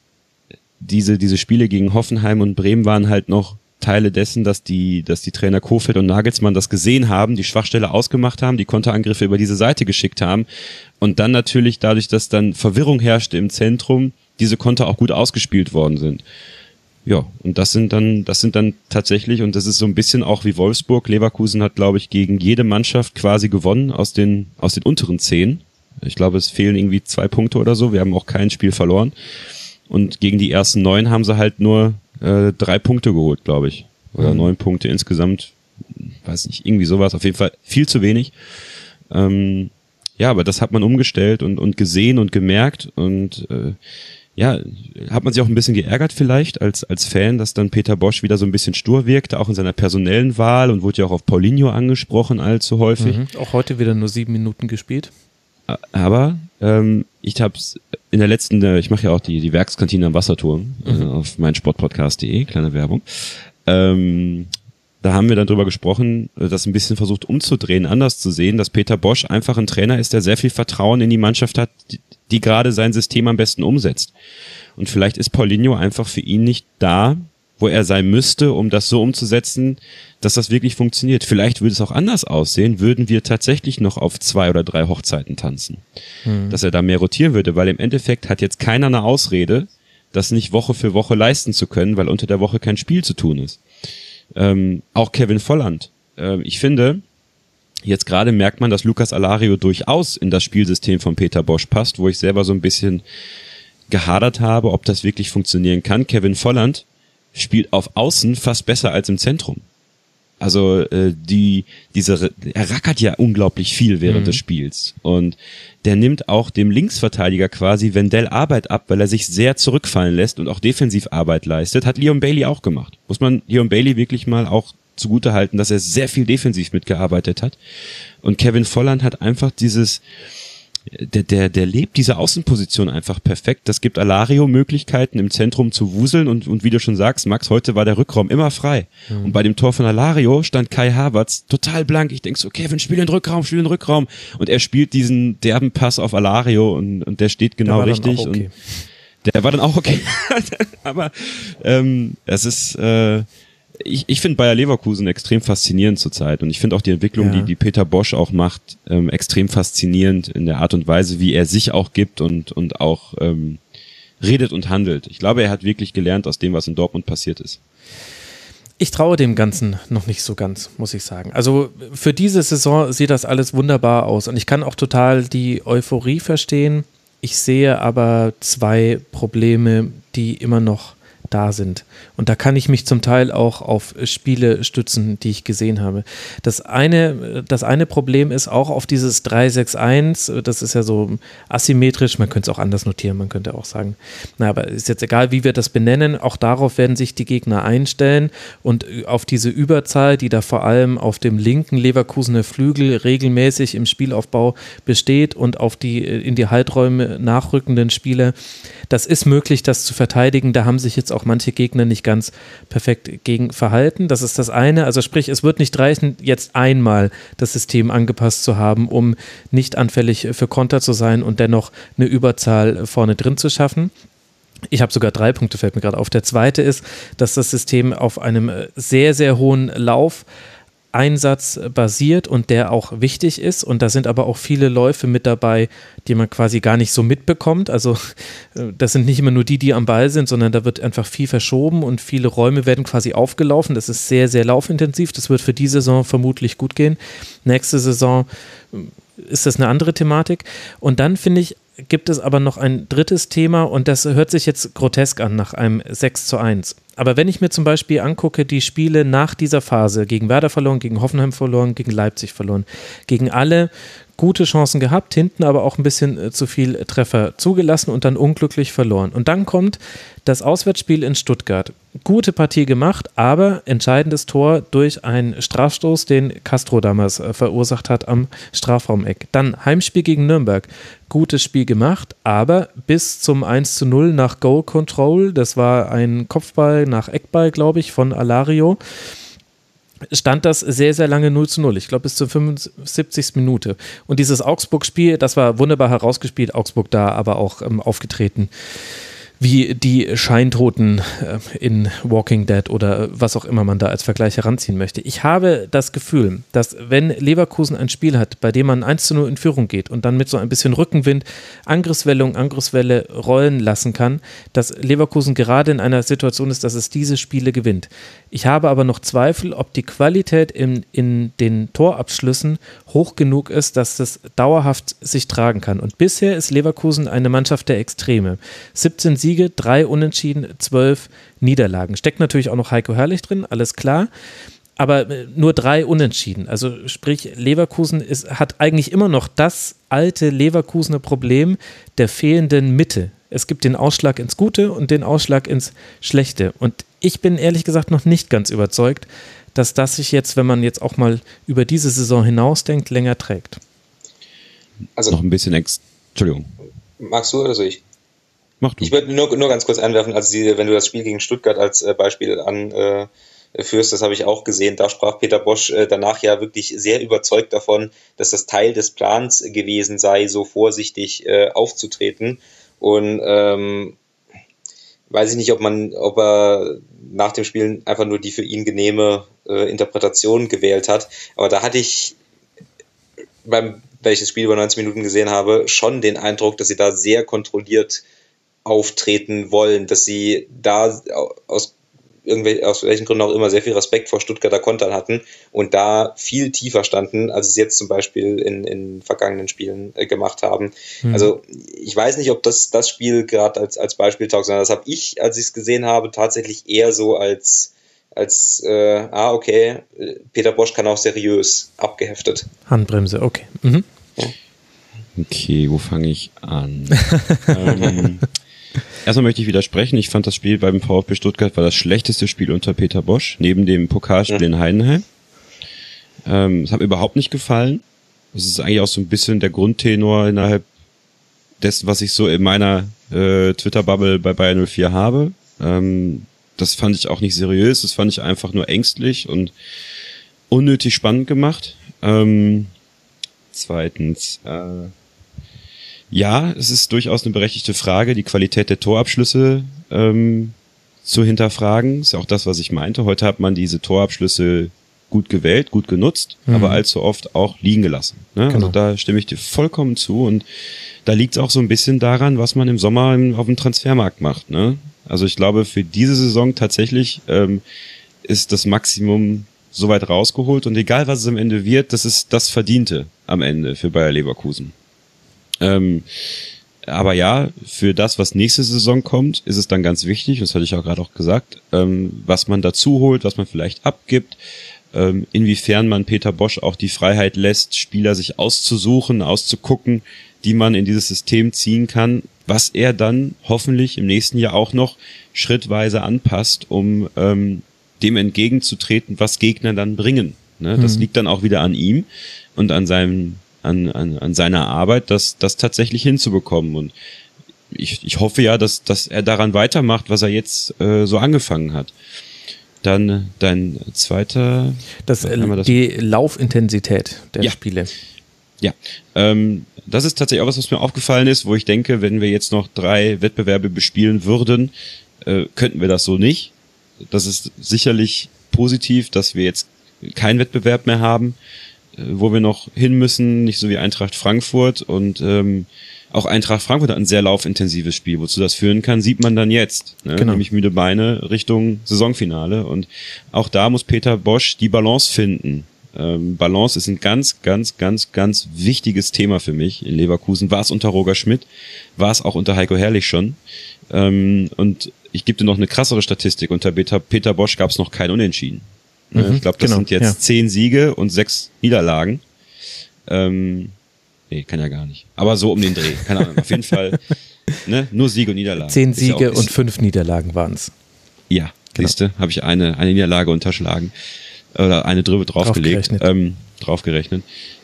diese, diese Spiele gegen Hoffenheim und Bremen waren halt noch Teile dessen, dass die, dass die Trainer Kofeld und Nagelsmann das gesehen haben, die Schwachstelle ausgemacht haben, die Konterangriffe über diese Seite geschickt haben und dann natürlich dadurch, dass dann Verwirrung herrschte im Zentrum, diese Konter auch gut ausgespielt worden sind. Ja, und das sind dann, das sind dann tatsächlich, und das ist so ein bisschen auch wie Wolfsburg. Leverkusen hat, glaube ich, gegen jede Mannschaft quasi gewonnen aus den, aus den unteren zehn. Ich glaube, es fehlen irgendwie zwei Punkte oder so. Wir haben auch kein Spiel verloren. Und gegen die ersten neun haben sie halt nur äh, drei Punkte geholt, glaube ich. Oder mhm. neun Punkte insgesamt. Weiß nicht, irgendwie sowas. Auf jeden Fall viel zu wenig. Ähm, ja, aber das hat man umgestellt und, und gesehen und gemerkt und äh, ja, hat man sich auch ein bisschen geärgert vielleicht als, als Fan, dass dann Peter Bosch wieder so ein bisschen stur wirkte, auch in seiner personellen Wahl und wurde ja auch auf Paulinho angesprochen allzu häufig. Mhm, auch heute wieder nur sieben Minuten gespielt. Aber ähm, ich habe in der letzten, äh, ich mache ja auch die, die Werkskantine am Wasserturm äh, mhm. äh, auf meinsportpodcast.de, kleine Werbung. Ähm, da haben wir dann drüber gesprochen, äh, das ein bisschen versucht umzudrehen, anders zu sehen, dass Peter Bosch einfach ein Trainer ist, der sehr viel Vertrauen in die Mannschaft hat, die, die gerade sein System am besten umsetzt. Und vielleicht ist Paulinho einfach für ihn nicht da, wo er sein müsste, um das so umzusetzen, dass das wirklich funktioniert. Vielleicht würde es auch anders aussehen, würden wir tatsächlich noch auf zwei oder drei Hochzeiten tanzen. Hm. Dass er da mehr rotieren würde, weil im Endeffekt hat jetzt keiner eine Ausrede, das nicht Woche für Woche leisten zu können, weil unter der Woche kein Spiel zu tun ist. Ähm, auch Kevin Volland. Ähm, ich finde, Jetzt gerade merkt man, dass Lukas Alario durchaus in das Spielsystem von Peter Bosch passt, wo ich selber so ein bisschen gehadert habe, ob das wirklich funktionieren kann. Kevin Volland spielt auf Außen fast besser als im Zentrum. Also äh, die diese er rackert ja unglaublich viel während mhm. des Spiels und der nimmt auch dem Linksverteidiger quasi Wendell Arbeit ab, weil er sich sehr zurückfallen lässt und auch defensiv Arbeit leistet. Hat Leon Bailey auch gemacht. Muss man Leon Bailey wirklich mal auch zugute halten, dass er sehr viel defensiv mitgearbeitet hat. Und Kevin Volland hat einfach dieses, der, der, der lebt diese Außenposition einfach perfekt. Das gibt Alario Möglichkeiten im Zentrum zu wuseln und, und wie du schon sagst, Max, heute war der Rückraum immer frei. Mhm. Und bei dem Tor von Alario stand Kai Havertz total blank. Ich denk so, Kevin, spiel den Rückraum, spiel den Rückraum. Und er spielt diesen derben Pass auf Alario und, und der steht genau der richtig. Okay. Und der war dann auch okay. Aber ähm, es ist äh, ich, ich finde Bayer Leverkusen extrem faszinierend zurzeit und ich finde auch die Entwicklung, ja. die, die Peter Bosch auch macht, ähm, extrem faszinierend in der Art und Weise, wie er sich auch gibt und, und auch ähm, redet und handelt. Ich glaube, er hat wirklich gelernt aus dem, was in Dortmund passiert ist. Ich traue dem Ganzen noch nicht so ganz, muss ich sagen. Also für diese Saison sieht das alles wunderbar aus und ich kann auch total die Euphorie verstehen. Ich sehe aber zwei Probleme, die immer noch da sind. Und da kann ich mich zum Teil auch auf Spiele stützen, die ich gesehen habe. Das eine, das eine Problem ist auch auf dieses 361, das ist ja so asymmetrisch, man könnte es auch anders notieren, man könnte auch sagen, na, aber ist jetzt egal, wie wir das benennen, auch darauf werden sich die Gegner einstellen und auf diese Überzahl, die da vor allem auf dem linken Leverkusener Flügel regelmäßig im Spielaufbau besteht und auf die in die Halträume nachrückenden Spieler, das ist möglich, das zu verteidigen. Da haben sich jetzt auch manche Gegner nicht ganz perfekt gegen verhalten. Das ist das eine. Also sprich, es wird nicht reichen, jetzt einmal das System angepasst zu haben, um nicht anfällig für Konter zu sein und dennoch eine Überzahl vorne drin zu schaffen. Ich habe sogar drei Punkte, fällt mir gerade auf. Der zweite ist, dass das System auf einem sehr, sehr hohen Lauf Einsatz basiert und der auch wichtig ist. Und da sind aber auch viele Läufe mit dabei, die man quasi gar nicht so mitbekommt. Also äh, das sind nicht immer nur die, die am Ball sind, sondern da wird einfach viel verschoben und viele Räume werden quasi aufgelaufen. Das ist sehr, sehr laufintensiv. Das wird für die Saison vermutlich gut gehen. Nächste Saison ist das eine andere Thematik. Und dann finde ich, gibt es aber noch ein drittes Thema und das hört sich jetzt grotesk an nach einem 6 zu 1. Aber wenn ich mir zum Beispiel angucke, die Spiele nach dieser Phase, gegen Werder verloren, gegen Hoffenheim verloren, gegen Leipzig verloren, gegen alle gute Chancen gehabt, hinten aber auch ein bisschen äh, zu viel Treffer zugelassen und dann unglücklich verloren. Und dann kommt das Auswärtsspiel in Stuttgart. Gute Partie gemacht, aber entscheidendes Tor durch einen Strafstoß, den Castro damals äh, verursacht hat am Strafraumeck. Dann Heimspiel gegen Nürnberg. Gutes Spiel gemacht, aber bis zum 1 zu 0 nach Goal Control, das war ein Kopfball nach Eckball, glaube ich, von Alario stand das sehr, sehr lange 0 zu 0. Ich glaube, bis zur 75. Minute. Und dieses Augsburg-Spiel, das war wunderbar herausgespielt. Augsburg da aber auch ähm, aufgetreten wie die Scheintoten äh, in Walking Dead oder was auch immer man da als Vergleich heranziehen möchte. Ich habe das Gefühl, dass wenn Leverkusen ein Spiel hat, bei dem man 1 zu 0 in Führung geht und dann mit so ein bisschen Rückenwind Angriffswelle und Angriffswelle rollen lassen kann, dass Leverkusen gerade in einer Situation ist, dass es diese Spiele gewinnt. Ich habe aber noch Zweifel, ob die Qualität in, in den Torabschlüssen hoch genug ist, dass das dauerhaft sich tragen kann. Und bisher ist Leverkusen eine Mannschaft der Extreme. 17 Siege, drei Unentschieden, zwölf Niederlagen. Steckt natürlich auch noch Heiko Herrlich drin, alles klar. Aber äh, nur drei Unentschieden. Also sprich, Leverkusen ist, hat eigentlich immer noch das alte Leverkusener Problem der fehlenden Mitte. Es gibt den Ausschlag ins Gute und den Ausschlag ins Schlechte. Und ich bin ehrlich gesagt noch nicht ganz überzeugt, dass das sich jetzt, wenn man jetzt auch mal über diese Saison hinausdenkt, länger trägt. Also noch ein bisschen ex. Entschuldigung. Magst du oder soll ich? Mach du. Ich würde nur, nur ganz kurz einwerfen, also die, wenn du das Spiel gegen Stuttgart als äh, Beispiel anführst, das habe ich auch gesehen, da sprach Peter Bosch äh, danach ja wirklich sehr überzeugt davon, dass das Teil des Plans gewesen sei, so vorsichtig äh, aufzutreten. Und ähm, weiß ich nicht, ob man, ob er nach dem Spiel einfach nur die für ihn genehme äh, Interpretation gewählt hat. Aber da hatte ich beim welches Spiel über 90 Minuten gesehen habe, schon den Eindruck, dass sie da sehr kontrolliert auftreten wollen, dass sie da aus irgendwelchen, aus welchen Gründen auch immer sehr viel Respekt vor Stuttgarter Kontern hatten und da viel tiefer standen, als es jetzt zum Beispiel in, in vergangenen Spielen äh, gemacht haben. Mhm. Also ich weiß nicht, ob das das Spiel gerade als, als Beispiel taugt, sondern das habe ich, als ich es gesehen habe, tatsächlich eher so als als äh, ah okay, Peter Bosch kann auch seriös abgeheftet. Handbremse, okay. Mhm. Okay, wo fange ich an? ähm, Erstmal möchte ich widersprechen. Ich fand das Spiel beim VfB Stuttgart war das schlechteste Spiel unter Peter Bosch, neben dem Pokalspiel ja. in Heidenheim. Ähm, es hat mir überhaupt nicht gefallen. Das ist eigentlich auch so ein bisschen der Grundtenor innerhalb dessen, was ich so in meiner äh, Twitter-Bubble bei Bayern 04 habe. Ähm, das fand ich auch nicht seriös. Das fand ich einfach nur ängstlich und unnötig spannend gemacht. Ähm, zweitens, äh, ja, es ist durchaus eine berechtigte Frage, die Qualität der Torabschlüsse ähm, zu hinterfragen. Ist auch das, was ich meinte. Heute hat man diese Torabschlüsse gut gewählt, gut genutzt, mhm. aber allzu oft auch liegen gelassen. Ne? Also genau. Also da stimme ich dir vollkommen zu und da liegt es auch so ein bisschen daran, was man im Sommer auf dem Transfermarkt macht. Ne? Also ich glaube, für diese Saison tatsächlich ähm, ist das Maximum soweit rausgeholt und egal was es am Ende wird, das ist das Verdiente am Ende für Bayer Leverkusen. Ähm, aber ja, für das, was nächste Saison kommt, ist es dann ganz wichtig, das hatte ich auch gerade auch gesagt, ähm, was man dazu holt, was man vielleicht abgibt, ähm, inwiefern man Peter Bosch auch die Freiheit lässt, Spieler sich auszusuchen, auszugucken, die man in dieses System ziehen kann, was er dann hoffentlich im nächsten Jahr auch noch schrittweise anpasst, um ähm, dem entgegenzutreten, was Gegner dann bringen. Ne? Das mhm. liegt dann auch wieder an ihm und an seinem an, an, an seiner Arbeit, das, das tatsächlich hinzubekommen. Und ich, ich hoffe ja, dass, dass er daran weitermacht, was er jetzt äh, so angefangen hat. Dann dein zweiter. Das, das die Laufintensität der ja. Spiele. Ja, ähm, das ist tatsächlich auch was, was mir aufgefallen ist, wo ich denke, wenn wir jetzt noch drei Wettbewerbe bespielen würden, äh, könnten wir das so nicht. Das ist sicherlich positiv, dass wir jetzt keinen Wettbewerb mehr haben. Äh, wo wir noch hin müssen, nicht so wie Eintracht Frankfurt und ähm, auch Eintracht Frankfurt hat ein sehr laufintensives Spiel. Wozu das führen kann, sieht man dann jetzt. Ne? Genau. Nämlich müde Beine Richtung Saisonfinale. Und auch da muss Peter Bosch die Balance finden. Ähm, Balance ist ein ganz, ganz, ganz, ganz wichtiges Thema für mich in Leverkusen. War es unter Roger Schmidt, war es auch unter Heiko Herrlich schon. Ähm, und ich gebe dir noch eine krassere Statistik. Unter Peter, Peter Bosch gab es noch kein Unentschieden. Ne? Mhm, ich glaube, das genau, sind jetzt ja. zehn Siege und sechs Niederlagen. Ähm, Nee, kann ja gar nicht. Aber so um den Dreh. Keine Ahnung. Auf jeden Fall, ne? Nur Siege und Niederlagen. Zehn ja Siege auch- und fünf Niederlagen waren es. Ja, Genau. siehste, habe ich eine, eine Niederlage unterschlagen. Oder eine drüber draufgelegt. Draufgerechnet. Ähm, draufgerechnet.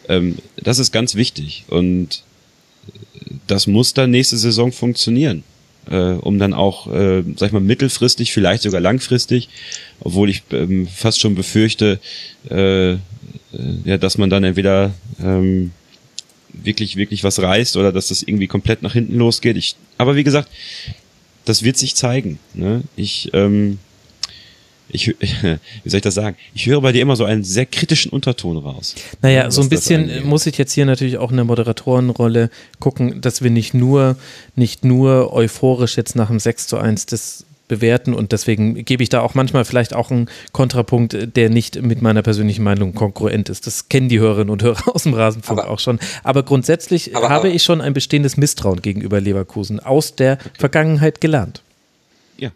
Ähm, das ist ganz wichtig. Und das muss dann nächste Saison funktionieren. Äh, um dann auch, äh, sag ich mal, mittelfristig, vielleicht sogar langfristig, obwohl ich ähm, fast schon befürchte, äh, äh, ja, dass man dann entweder ähm, wirklich, wirklich was reißt oder dass das irgendwie komplett nach hinten losgeht. Ich, aber wie gesagt, das wird sich zeigen. Ne? Ich, ähm, ich, wie soll ich das sagen? Ich höre bei dir immer so einen sehr kritischen Unterton raus. Naja, so ein bisschen angeht. muss ich jetzt hier natürlich auch in der Moderatorenrolle gucken, dass wir nicht nur, nicht nur euphorisch jetzt nach dem 6 zu 1 das bewerten und deswegen gebe ich da auch manchmal vielleicht auch einen Kontrapunkt, der nicht mit meiner persönlichen Meinung konkurrent ist. Das kennen die Hörerinnen und Hörer aus dem Rasenfunk Aber- auch schon. Aber grundsätzlich Aber- habe aber- ich schon ein bestehendes Misstrauen gegenüber Leverkusen aus der Vergangenheit gelernt. Ja,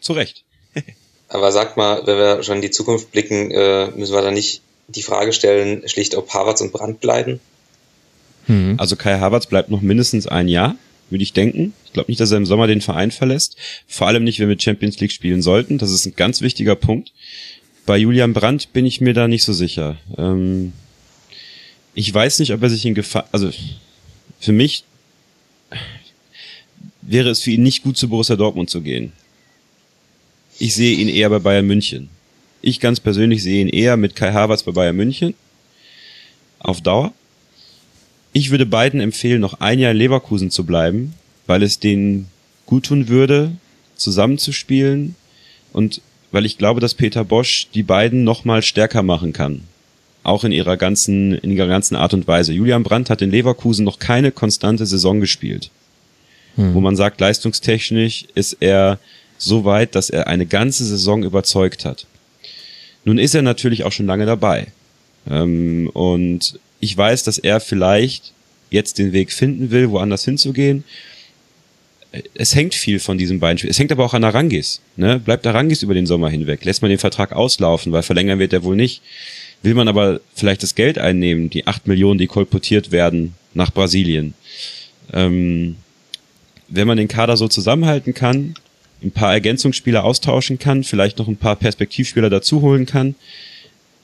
zu Recht. Aber sagt mal, wenn wir schon in die Zukunft blicken, äh, müssen wir da nicht die Frage stellen, schlicht ob Havertz und Brandt bleiben? Also Kai Havertz bleibt noch mindestens ein Jahr, würde ich denken. Ich glaube nicht, dass er im Sommer den Verein verlässt. Vor allem nicht, wenn wir Champions League spielen sollten. Das ist ein ganz wichtiger Punkt. Bei Julian Brandt bin ich mir da nicht so sicher. Ähm, ich weiß nicht, ob er sich in Gefahr, also für mich wäre es für ihn nicht gut, zu Borussia Dortmund zu gehen. Ich sehe ihn eher bei Bayern München. Ich ganz persönlich sehe ihn eher mit Kai Havertz bei Bayern München. Auf Dauer. Ich würde beiden empfehlen, noch ein Jahr in Leverkusen zu bleiben, weil es denen gut tun würde, zusammenzuspielen und weil ich glaube, dass Peter Bosch die beiden noch mal stärker machen kann. Auch in ihrer ganzen, in ihrer ganzen Art und Weise. Julian Brandt hat in Leverkusen noch keine konstante Saison gespielt. Wo man sagt, leistungstechnisch ist er so weit, dass er eine ganze Saison überzeugt hat. Nun ist er natürlich auch schon lange dabei. Ähm, und ich weiß, dass er vielleicht jetzt den Weg finden will, woanders hinzugehen. Es hängt viel von diesen beiden Spielen. Es hängt aber auch an Arangis. Ne? Bleibt Arangis über den Sommer hinweg? Lässt man den Vertrag auslaufen, weil verlängern wird er wohl nicht. Will man aber vielleicht das Geld einnehmen, die acht Millionen, die kolportiert werden, nach Brasilien? Ähm, wenn man den Kader so zusammenhalten kann, ein paar Ergänzungsspieler austauschen kann, vielleicht noch ein paar Perspektivspieler dazuholen kann,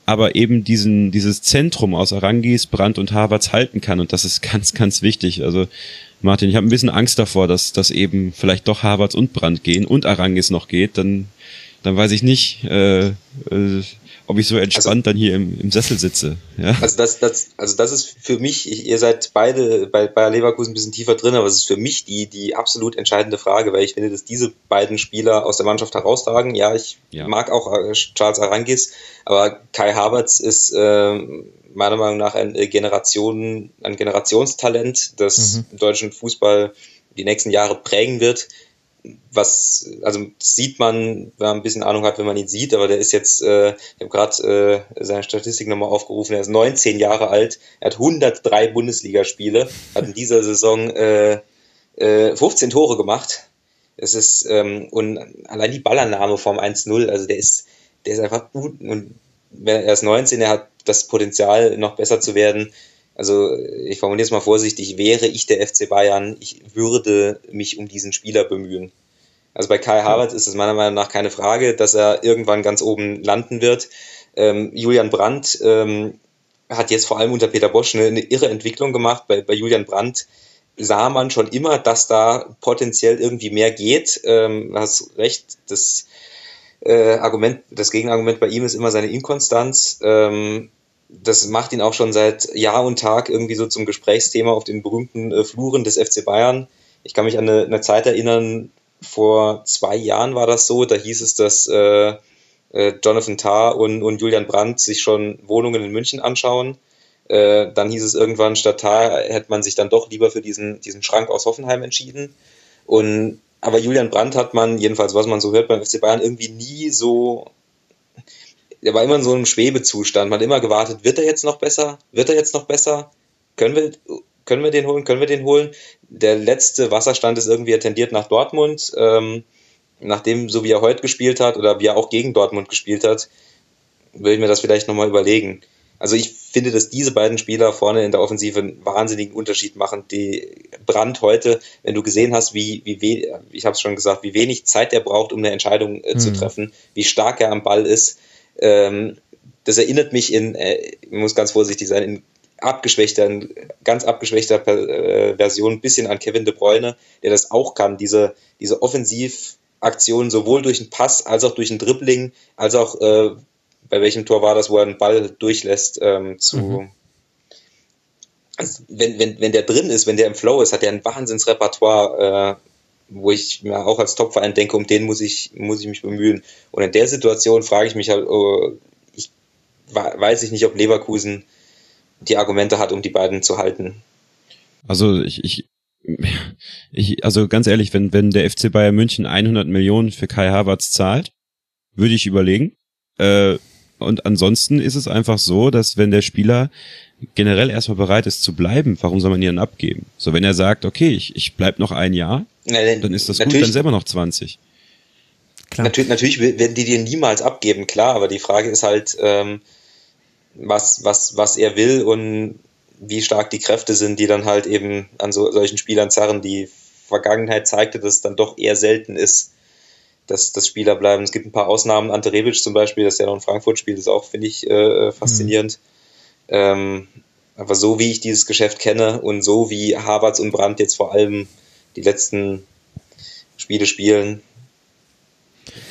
aber eben diesen, dieses Zentrum aus Arangis, Brandt und Havertz halten kann. Und das ist ganz, ganz wichtig. Also, Martin, ich habe ein bisschen Angst davor, dass, dass eben vielleicht doch Havertz und Brandt gehen und Arangis noch geht. Dann, dann weiß ich nicht, äh, äh, ob ich so entspannt dann hier im, im Sessel sitze. Ja? Also das, das, also das ist für mich, ich, ihr seid beide bei Bayer Leverkusen ein bisschen tiefer drin, aber es ist für mich die, die absolut entscheidende Frage, weil ich finde, dass diese beiden Spieler aus der Mannschaft herausragen. Ja, ich Ja. mag auch äh, Charles Arangis, aber Kai Havertz ist äh, meiner Meinung nach ein äh, Generation, ein Generationstalent, das deutschen Fußball die nächsten Jahre prägen wird was, also sieht man, wenn man ein bisschen Ahnung hat, wenn man ihn sieht, aber der ist jetzt, äh, ich habe gerade äh, seine Statistik nochmal aufgerufen, er ist 19 Jahre alt, er hat 103 Bundesligaspiele, hat in dieser Saison äh, äh, 15 Tore gemacht. Es ist, ähm, und allein die Ballannahme vom 1-0, also der ist, der ist einfach gut und er ist 19, er hat das Potenzial, noch besser zu werden. Also ich formuliere es mal vorsichtig, wäre ich der FC Bayern, ich würde mich um diesen Spieler bemühen. Also bei Kai Havertz ist es meiner Meinung nach keine Frage, dass er irgendwann ganz oben landen wird. Ähm, Julian Brandt ähm, hat jetzt vor allem unter Peter Bosch eine, eine irre Entwicklung gemacht. Bei, bei Julian Brandt sah man schon immer, dass da potenziell irgendwie mehr geht. Ähm, du hast recht, das äh, Argument, das Gegenargument bei ihm ist immer seine Inkonstanz. Ähm, das macht ihn auch schon seit Jahr und Tag irgendwie so zum Gesprächsthema auf den berühmten äh, Fluren des FC Bayern. Ich kann mich an eine, eine Zeit erinnern, vor zwei Jahren war das so, da hieß es, dass äh, äh, Jonathan Tarr und, und Julian Brandt sich schon Wohnungen in München anschauen. Äh, dann hieß es irgendwann, statt Tarr hätte man sich dann doch lieber für diesen, diesen Schrank aus Hoffenheim entschieden. Und aber Julian Brandt hat man, jedenfalls was man so hört beim FC Bayern, irgendwie nie so der war immer in so einem Schwebezustand. Man hat immer gewartet, wird er jetzt noch besser? Wird er jetzt noch besser? Können wir, können wir den holen? Können wir den holen? Der letzte Wasserstand ist irgendwie, er tendiert nach Dortmund. Ähm, nachdem, so wie er heute gespielt hat oder wie er auch gegen Dortmund gespielt hat, will ich mir das vielleicht nochmal überlegen. Also ich finde, dass diese beiden Spieler vorne in der Offensive einen wahnsinnigen Unterschied machen. Die Brand heute, wenn du gesehen hast, wie, wie we ich habe es schon gesagt, wie wenig Zeit er braucht, um eine Entscheidung äh, zu treffen, wie stark er am Ball ist, ähm, das erinnert mich in, äh, ich muss ganz vorsichtig sein, in abgeschwächter, ganz abgeschwächter äh, Version ein bisschen an Kevin De Bruyne, der das auch kann, diese, diese Offensivaktionen sowohl durch den Pass als auch durch ein Dribbling, als auch äh, bei welchem Tor war das, wo er einen Ball durchlässt ähm, zu. Mhm. Also wenn, wenn, wenn der drin ist, wenn der im Flow ist, hat er ein Wahnsinnsrepertoire, äh, wo ich mir auch als Topverein denke, um den muss ich, muss ich mich bemühen. Und in der Situation frage ich mich halt, oh, ich weiß ich nicht, ob Leverkusen die Argumente hat, um die beiden zu halten. Also ich, ich, ich, also ganz ehrlich, wenn, wenn der FC Bayern München 100 Millionen für Kai Havertz zahlt, würde ich überlegen. Äh, und ansonsten ist es einfach so, dass wenn der Spieler generell erstmal bereit ist zu bleiben, warum soll man ihn dann abgeben? So, wenn er sagt, okay, ich, ich bleib noch ein Jahr, Na, denn- dann ist das gut, natürlich- dann selber noch 20. Klar. Natürlich, natürlich werden die dir niemals abgeben, klar, aber die Frage ist halt, ähm, was, was, was er will und wie stark die Kräfte sind, die dann halt eben an so, solchen Spielern zerren. Die Vergangenheit zeigte, dass es dann doch eher selten ist, dass, dass Spieler bleiben. Es gibt ein paar Ausnahmen, Ante Rebic zum Beispiel, das ja noch in Frankfurt spielt, ist auch, finde ich, äh, faszinierend. Ähm, aber so wie ich dieses Geschäft kenne und so wie Havertz und Brandt jetzt vor allem die letzten Spiele spielen,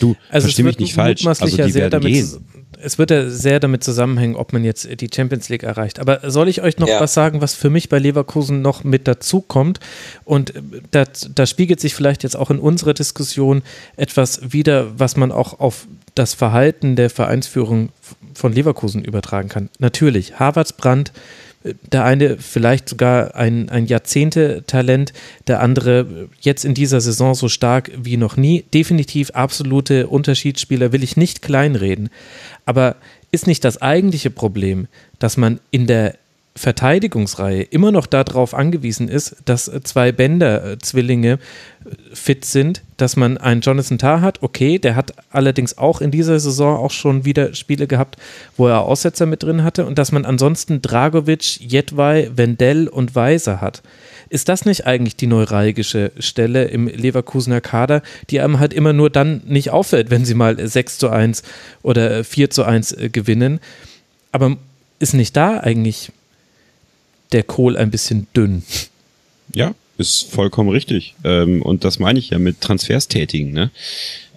Du, Also versteh es mich wird nicht falsch. Also ja die sehr werden damit, gehen. es wird ja sehr damit zusammenhängen, ob man jetzt die Champions League erreicht. Aber soll ich euch noch Ja. was sagen, was für mich bei Leverkusen noch mit dazu kommt? Und äh, da, da spiegelt sich vielleicht jetzt auch in unserer Diskussion etwas wieder, was man auch auf das Verhalten der Vereinsführung von Leverkusen übertragen kann. Natürlich, Harvards Brandt, äh, der eine vielleicht sogar ein, ein Jahrzehnte-Talent, der andere jetzt in dieser Saison so stark wie noch nie. Definitiv absolute Unterschiedsspieler, will ich nicht kleinreden. Aber ist nicht das eigentliche Problem, dass man in der Verteidigungsreihe immer noch darauf angewiesen ist, dass äh, zwei Bänder-Zwillinge äh, fit sind, dass man einen Jonathan Tah hat, okay, der hat allerdings auch in dieser Saison auch schon wieder Spiele gehabt, wo er Aussetzer mit drin hatte und dass man ansonsten Dragovic, Jedwai, Wendell und Weiser hat. Ist das nicht eigentlich die neuralgische Stelle im Leverkusener Kader, die einem halt immer nur dann nicht auffällt, wenn sie mal 6 zu 1 oder 4 zu 1 äh, gewinnen? Aber ist nicht da eigentlich der Kohl ein bisschen dünn? Ja, ist vollkommen richtig. Ähm, und das meine ich ja mit Transfers tätigen. Ne?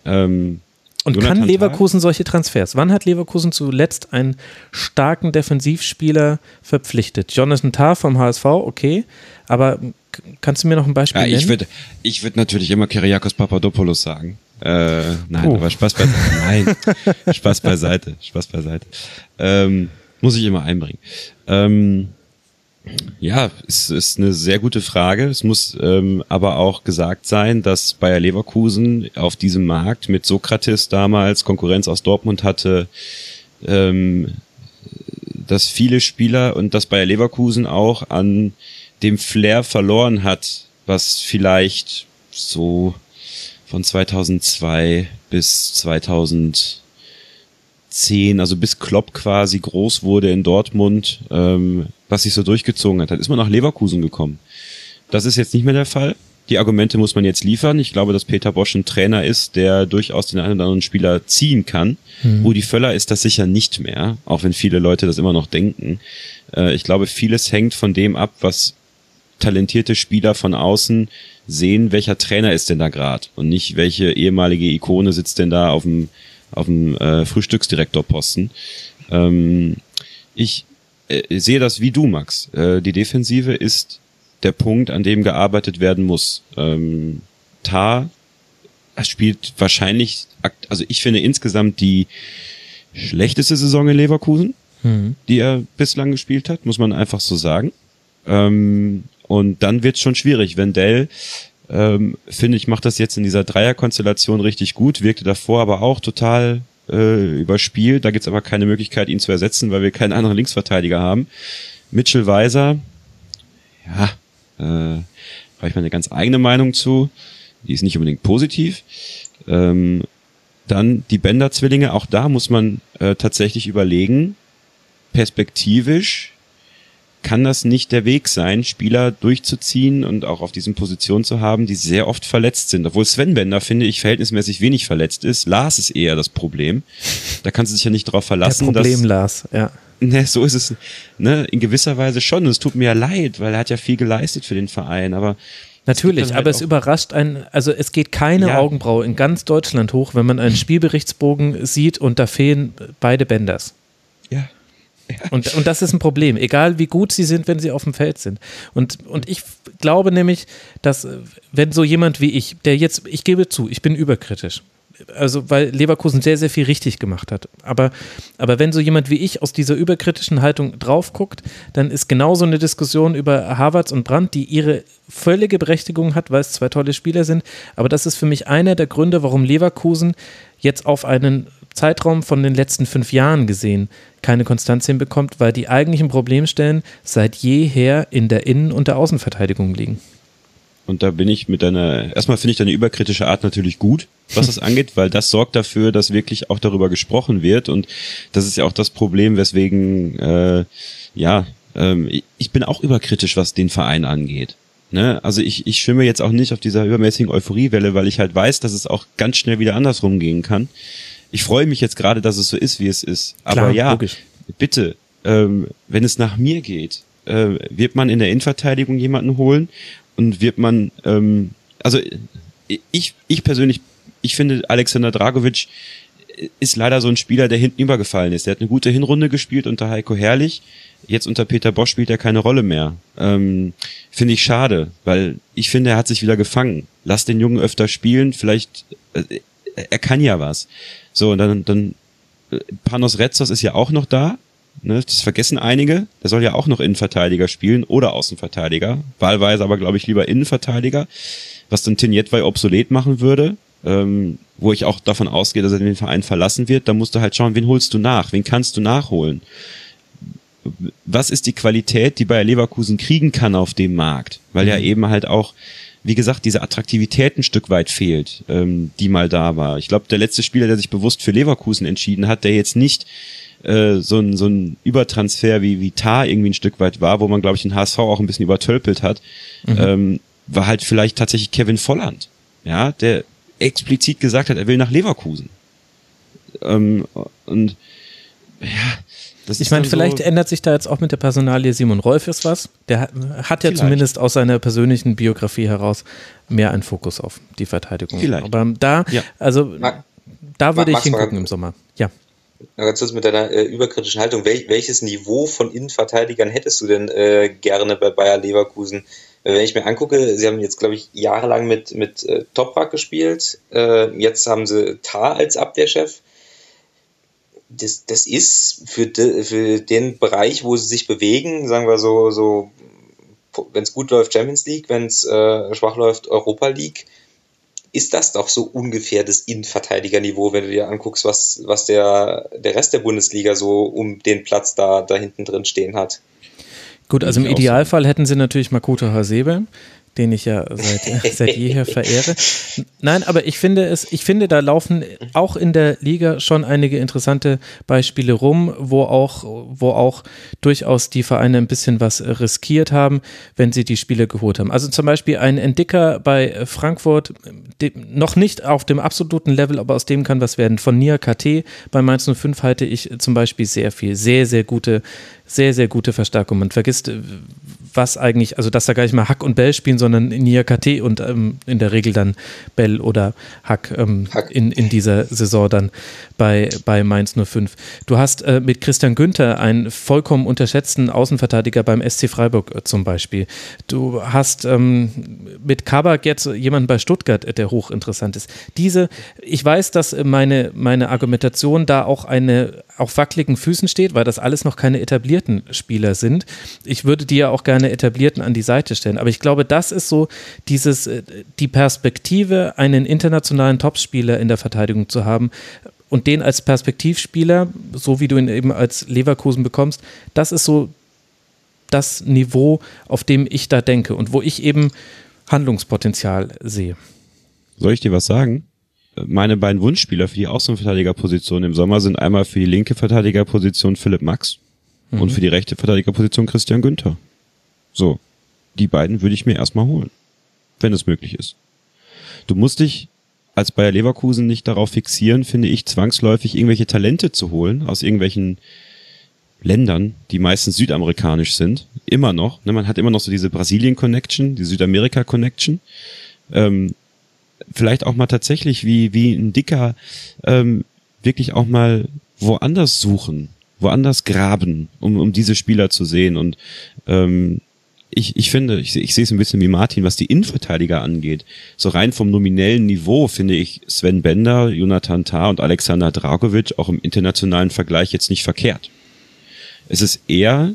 Ähm, Und Jonathan kann? Leverkusen solche Transfers? Wann hat Leverkusen zuletzt einen starken Defensivspieler verpflichtet? Jonathan Tah vom HSV, okay, aber kannst du mir noch ein Beispiel Ja, ich nennen? würde ich würd natürlich immer Kyriakos Papadopoulos sagen. Äh, nein, Oh. aber Spaß beiseite. Nein, Spaß beiseite. Spaß beiseite. Ähm, muss ich immer einbringen. Ähm, ja, es ist eine sehr gute Frage. Es muss ähm, aber auch gesagt sein, dass Bayer Leverkusen auf diesem Markt mit Sokrates damals Konkurrenz aus Dortmund hatte, ähm, dass viele Spieler und dass Bayer Leverkusen auch an dem Flair verloren hat, was vielleicht so von 2002 bis 2010, also bis Klopp quasi groß wurde in Dortmund, ähm, was sich so durchgezogen hat. Dann ist man nach Leverkusen gekommen. Das ist jetzt nicht mehr der Fall. Die Argumente muss man jetzt liefern. Ich glaube, dass Peter Bosch ein Trainer ist, der durchaus den einen oder anderen Spieler ziehen kann. Rudi Völler ist das sicher nicht mehr, auch wenn viele Leute das immer noch denken. Äh, ich glaube, vieles hängt von dem ab, was talentierte Spieler von außen sehen, welcher Trainer ist denn da gerade und nicht welche ehemalige Ikone sitzt denn da auf dem auf dem äh, Frühstücksdirektorposten. Ähm, ich äh, sehe das wie du, Max. Äh, die Defensive ist der Punkt, an dem gearbeitet werden muss. Ähm, Tar spielt wahrscheinlich, also ich finde insgesamt die schlechteste Saison in Leverkusen, die er bislang gespielt hat, muss man einfach so sagen. Ähm, und dann wird's schon schwierig. Wendell, ähm, finde ich, macht das jetzt in dieser Dreierkonstellation richtig gut, wirkte davor aber auch total äh, überspielt. Da gibt's aber keine Möglichkeit, ihn zu ersetzen, weil wir keinen anderen Linksverteidiger haben. Mitchell Weiser, ja, äh, habe ich mal eine ganz eigene Meinung zu. Die ist nicht unbedingt positiv. Ähm, dann die Bender-Zwillinge, auch da muss man äh, tatsächlich überlegen, perspektivisch kann das nicht der Weg sein, Spieler durchzuziehen und auch auf diesen Positionen zu haben, die sehr oft verletzt sind. Obwohl Sven Bender, finde ich, verhältnismäßig wenig verletzt ist. Lars ist eher das Problem. Da kannst du dich ja nicht darauf verlassen. Der Problem, dass, Lars, ja. Ne, so ist es, ne, in gewisser Weise schon. Und es tut mir ja leid, weil er hat ja viel geleistet für den Verein, aber Natürlich, halt aber es überrascht einen, also es geht keine Ja. Augenbraue in ganz Deutschland hoch, wenn man einen Spielberichtsbogen sieht und da fehlen beide Bänders. ja. Und, und das ist ein Problem, egal wie gut sie sind, wenn sie auf dem Feld sind. Und, und ich glaube nämlich, dass äh, wenn so jemand wie ich, der jetzt, ich gebe zu, ich bin überkritisch. Also, weil Leverkusen sehr, sehr viel richtig gemacht hat. Aber, aber wenn so jemand wie ich aus dieser überkritischen Haltung drauf guckt, dann ist genauso eine Diskussion über Havertz und Brandt, die ihre völlige Berechtigung hat, weil es zwei tolle Spieler sind. Aber das ist für mich einer der Gründe, warum Leverkusen jetzt auf einen Zeitraum von den letzten fünf Jahren gesehen keine Konstanz hinbekommt, weil die eigentlichen Problemstellen seit jeher in der Innen- und der Außenverteidigung liegen. Und da bin ich mit deiner, erstmal finde ich deine überkritische Art natürlich gut, was das angeht, weil das sorgt dafür, dass wirklich auch darüber gesprochen wird. Und das ist ja auch das Problem, weswegen, äh, ja, ähm, ich- bin auch überkritisch, was den Verein angeht. Ne? Also ich, ich schwimme jetzt auch nicht auf dieser übermäßigen Euphoriewelle, weil ich halt weiß, dass es auch ganz schnell wieder andersrum gehen kann. Ich freue mich jetzt gerade, dass es so ist, wie es ist. Aber Klar, ja, logisch. bitte, ähm, wenn es nach mir geht, äh, wird man in der Innenverteidigung jemanden holen und wird man, ähm, also ich, ich persönlich, ich finde Alexander Dragovic ist leider so ein Spieler, der hinten übergefallen ist. Der hat eine gute Hinrunde gespielt unter Heiko Herrlich. Jetzt unter Peter Bosch spielt er keine Rolle mehr. Ähm, finde ich schade, weil ich finde, er hat sich wieder gefangen. Lass den Jungen öfter spielen, vielleicht, äh, er kann ja was. So, und dann, dann äh, Panos Retzos ist ja auch noch da. Ne, das vergessen einige. Der soll ja auch noch Innenverteidiger spielen oder Außenverteidiger. Wahlweise aber, glaube ich, lieber Innenverteidiger, was dann Tinjetwei obsolet machen würde. Ähm, wo ich auch davon ausgehe, dass er den Verein verlassen wird. Da musst du halt schauen, wen holst du nach? Wen kannst du nachholen? Was ist die Qualität, die Bayer Leverkusen kriegen kann auf dem Markt? Weil ja eben halt auch wie gesagt, diese Attraktivität ein Stück weit fehlt, ähm, die mal da war. Ich glaube, der letzte Spieler, der sich bewusst für Leverkusen entschieden hat, der jetzt nicht äh, so ein, so ein Übertransfer wie, wie Tar irgendwie ein Stück weit war, wo man, glaube ich, den HSV auch ein bisschen übertölpelt hat, ähm, war halt vielleicht tatsächlich Kevin Volland, ja, der explizit gesagt hat, er will nach Leverkusen. Ähm, und ja, das Ich meine, vielleicht so, ändert sich da jetzt auch mit der Personalie Simon Rolfes was. Der hat, hat ja Vielleicht. zumindest aus seiner persönlichen Biografie heraus mehr einen Fokus auf die Verteidigung. Vielleicht. Aber da, Ja. also Mag- da würde ich Max, mal- hingucken im Sommer. Ja. Ja, Ganz kurz mit deiner äh, überkritischen Haltung. Wel welches Niveau von Innenverteidigern hättest du denn äh, gerne bei Bayer Leverkusen? Äh, Wenn ich mir angucke, sie haben jetzt, glaube ich, jahrelang mit, mit äh, Toprak gespielt. Äh, jetzt haben sie Tar als Abwehrchef. Das, das ist für, de, für den Bereich, wo sie sich bewegen, sagen wir so, so wenn es gut läuft, Champions League, wenn es äh, schwach läuft, Europa League, ist das doch so ungefähr das Innenverteidigerniveau, wenn du dir anguckst, was, was der, der Rest der Bundesliga so um den Platz da, da hinten drin stehen hat. Gut, also im Idealfall hätten sie natürlich Makoto Hasebe, den ich ja seit, seit jeher verehre. Nein, aber ich finde es, ich finde, da laufen auch in der Liga schon einige interessante Beispiele rum, wo auch, wo auch durchaus die Vereine ein bisschen was riskiert haben, wenn sie die Spieler geholt haben. Also zum Beispiel ein Entdecker bei Frankfurt, noch nicht auf dem absoluten Level, aber aus dem kann was werden. Von Nia KT bei Mainz 05 halte ich zum Beispiel sehr viel, sehr, sehr gute, sehr, sehr gute Verstärkung. Man vergisst, was eigentlich, also dass da gar nicht mal Hack und Bell spielen, sondern Nia KT und ähm, in der Regel dann Bell oder Hack, ähm, Hack. In, in dieser Saison dann bei, bei Mainz 05. Du hast äh, mit Christian Günther einen vollkommen unterschätzten Außenverteidiger beim SC Freiburg äh, zum Beispiel. Du hast ähm, mit Kabak jetzt jemanden bei Stuttgart, äh, der hochinteressant ist. Diese, ich weiß, dass meine, meine Argumentation da auch eine auf wackeligen Füßen steht, weil das alles noch keine etablierten Spieler sind. Ich würde die ja auch gerne etablierten an die Seite stellen. Aber ich glaube, das ist so dieses, äh, die Perspektive, einen internationalen Topspieler in der Verteidigung zu haben und den als Perspektivspieler, so wie du ihn eben als Leverkusen bekommst, das ist so das Niveau, auf dem ich da denke und wo ich eben Handlungspotenzial sehe. Soll ich dir was sagen? Meine beiden Wunschspieler für die Außenverteidigerposition im Sommer sind einmal für die linke Verteidigerposition Philipp Max und für die rechte Verteidigerposition Christian Günther. So, die beiden würde ich mir erstmal holen, wenn es möglich ist. Du musst dich als Bayer Leverkusen nicht darauf fixieren, finde ich, zwangsläufig irgendwelche Talente zu holen aus irgendwelchen Ländern, die meistens südamerikanisch sind. Immer noch. Ne? Man hat immer noch so diese Brasilien-Connection, die Südamerika-Connection. Ähm, vielleicht auch mal tatsächlich wie, wie ein Dicker ähm, wirklich auch mal woanders suchen, woanders graben, um, um diese Spieler zu sehen. Und ähm, ich, ich finde, ich, ich sehe es ein bisschen wie Martin, was die Innenverteidiger angeht. So rein vom nominellen Niveau finde ich Sven Bender, Jonathan Tah und Alexander Dragovic auch im internationalen Vergleich jetzt nicht verkehrt. Es ist eher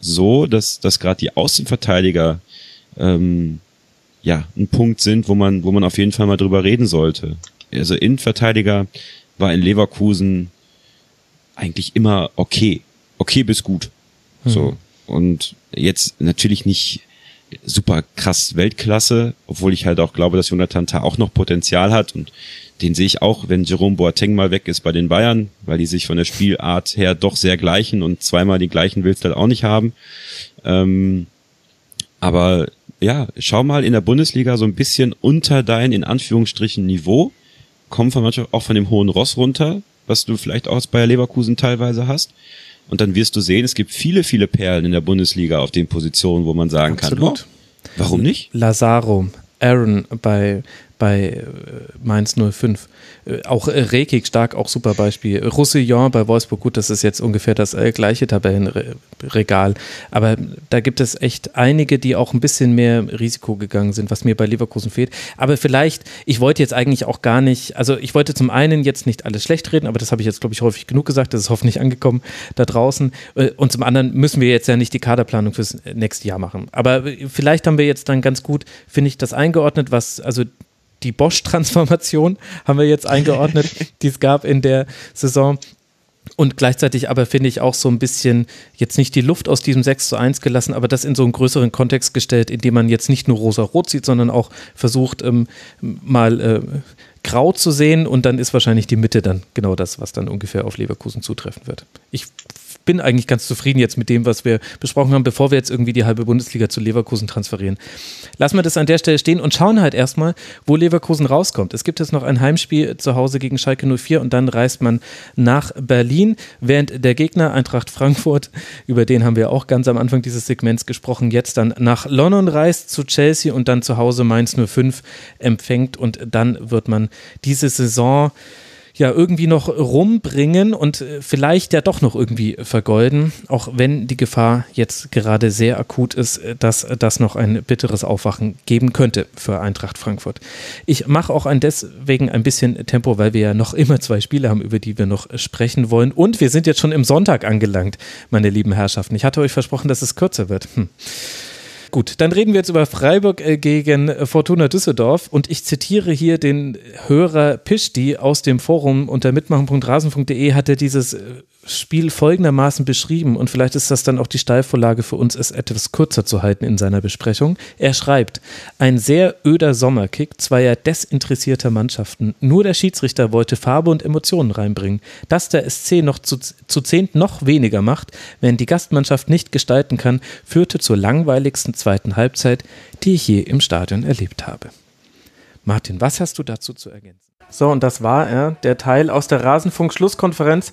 so, dass, dass gerade die Außenverteidiger ähm, ja ein Punkt sind, wo man, wo man auf jeden Fall mal drüber reden sollte. Also Innenverteidiger war in Leverkusen eigentlich immer okay. Okay bis gut. So. Und jetzt natürlich nicht super krass Weltklasse, obwohl ich halt auch glaube, dass Jonathan Tah auch noch Potenzial hat und den sehe ich auch, wenn Jerome Boateng mal weg ist bei den Bayern, weil die sich von der Spielart her doch sehr gleichen und zweimal die gleichen willst du halt auch nicht haben. Ähm, aber ja, schau mal in der Bundesliga so ein bisschen unter dein, in Anführungsstrichen, Niveau. Komm von manchmal auch von dem hohen Ross runter, was du vielleicht auch Bayer Leverkusen teilweise hast. Und dann wirst du sehen, es gibt viele, viele Perlen in der Bundesliga auf den Positionen, wo man sagen Absolut. kann, oh, warum nicht? Lazaro, Aaron bei, bei äh, Mainz 05. Äh, Auch äh, Rekik stark, auch super Beispiel. Roussillon bei Wolfsburg, gut, das ist jetzt ungefähr das gleiche Tabellenregal. Aber da gibt es echt einige, die auch ein bisschen mehr Risiko gegangen sind, was mir bei Leverkusen fehlt. Aber vielleicht, ich wollte jetzt eigentlich auch gar nicht, also ich wollte zum einen jetzt nicht alles schlecht reden, aber das habe ich jetzt, glaube ich, häufig genug gesagt, das ist hoffentlich angekommen da draußen. Und zum anderen müssen wir jetzt ja nicht die Kaderplanung fürs nächste Jahr machen. Aber vielleicht haben wir jetzt dann ganz gut, finde ich, das eingeordnet, was, also die Bosch-Transformation haben wir jetzt eingeordnet, die es gab in der Saison. Und gleichzeitig aber finde ich auch so ein bisschen jetzt nicht die Luft aus diesem 6 zu 1 gelassen, aber das in so einen größeren Kontext gestellt, in dem man jetzt nicht nur rosa-rot sieht, sondern auch versucht, ähm, mal äh, grau zu sehen und dann ist wahrscheinlich die Mitte dann genau das, was dann ungefähr auf Leverkusen zutreffen wird. Ich bin eigentlich ganz zufrieden jetzt mit dem, was wir besprochen haben, bevor wir jetzt irgendwie die halbe Bundesliga zu Leverkusen transferieren. Lassen wir das an der Stelle stehen und schauen halt erstmal, wo Leverkusen rauskommt. Es gibt jetzt noch ein Heimspiel zu Hause gegen Schalke 04 und dann reist man nach Berlin, während der Gegner Eintracht Frankfurt, über den haben wir auch ganz am Anfang dieses Segments gesprochen, jetzt dann nach London reist zu Chelsea und dann zu Hause Mainz 05 empfängt und dann wird man diese Saison ja irgendwie noch rumbringen und äh, vielleicht ja doch noch irgendwie vergolden, auch wenn die Gefahr jetzt gerade sehr akut ist, äh, dass das noch ein bitteres Aufwachen geben könnte für Eintracht Frankfurt. Ich mache auch ein deswegen ein bisschen Tempo, weil wir ja noch immer zwei Spiele haben, über die wir noch sprechen wollen und wir sind jetzt schon im Sonntag angelangt, meine lieben Herrschaften. Ich hatte euch versprochen, dass es kürzer wird. Hm. Gut, dann reden wir jetzt über Freiburg äh, gegen äh, Fortuna Düsseldorf. Und ich zitiere hier den Hörer Pischti aus dem Forum unter mitmachen.rasen.de hat er dieses äh, Spiel folgendermaßen beschrieben und vielleicht ist das dann auch die Steilvorlage für uns, es etwas kürzer zu halten in seiner Besprechung. Er schreibt, ein sehr öder Sommerkick zweier desinteressierter Mannschaften. Nur der Schiedsrichter wollte Farbe und Emotionen reinbringen. Dass der SC noch zu, zu zehnt noch weniger macht, wenn die Gastmannschaft nicht gestalten kann, führte zur langweiligsten zweiten Halbzeit, die ich je im Stadion erlebt habe. Martin, was hast du dazu zu ergänzen? So, und das war er, der Teil aus der Rasenfunk-Schlusskonferenz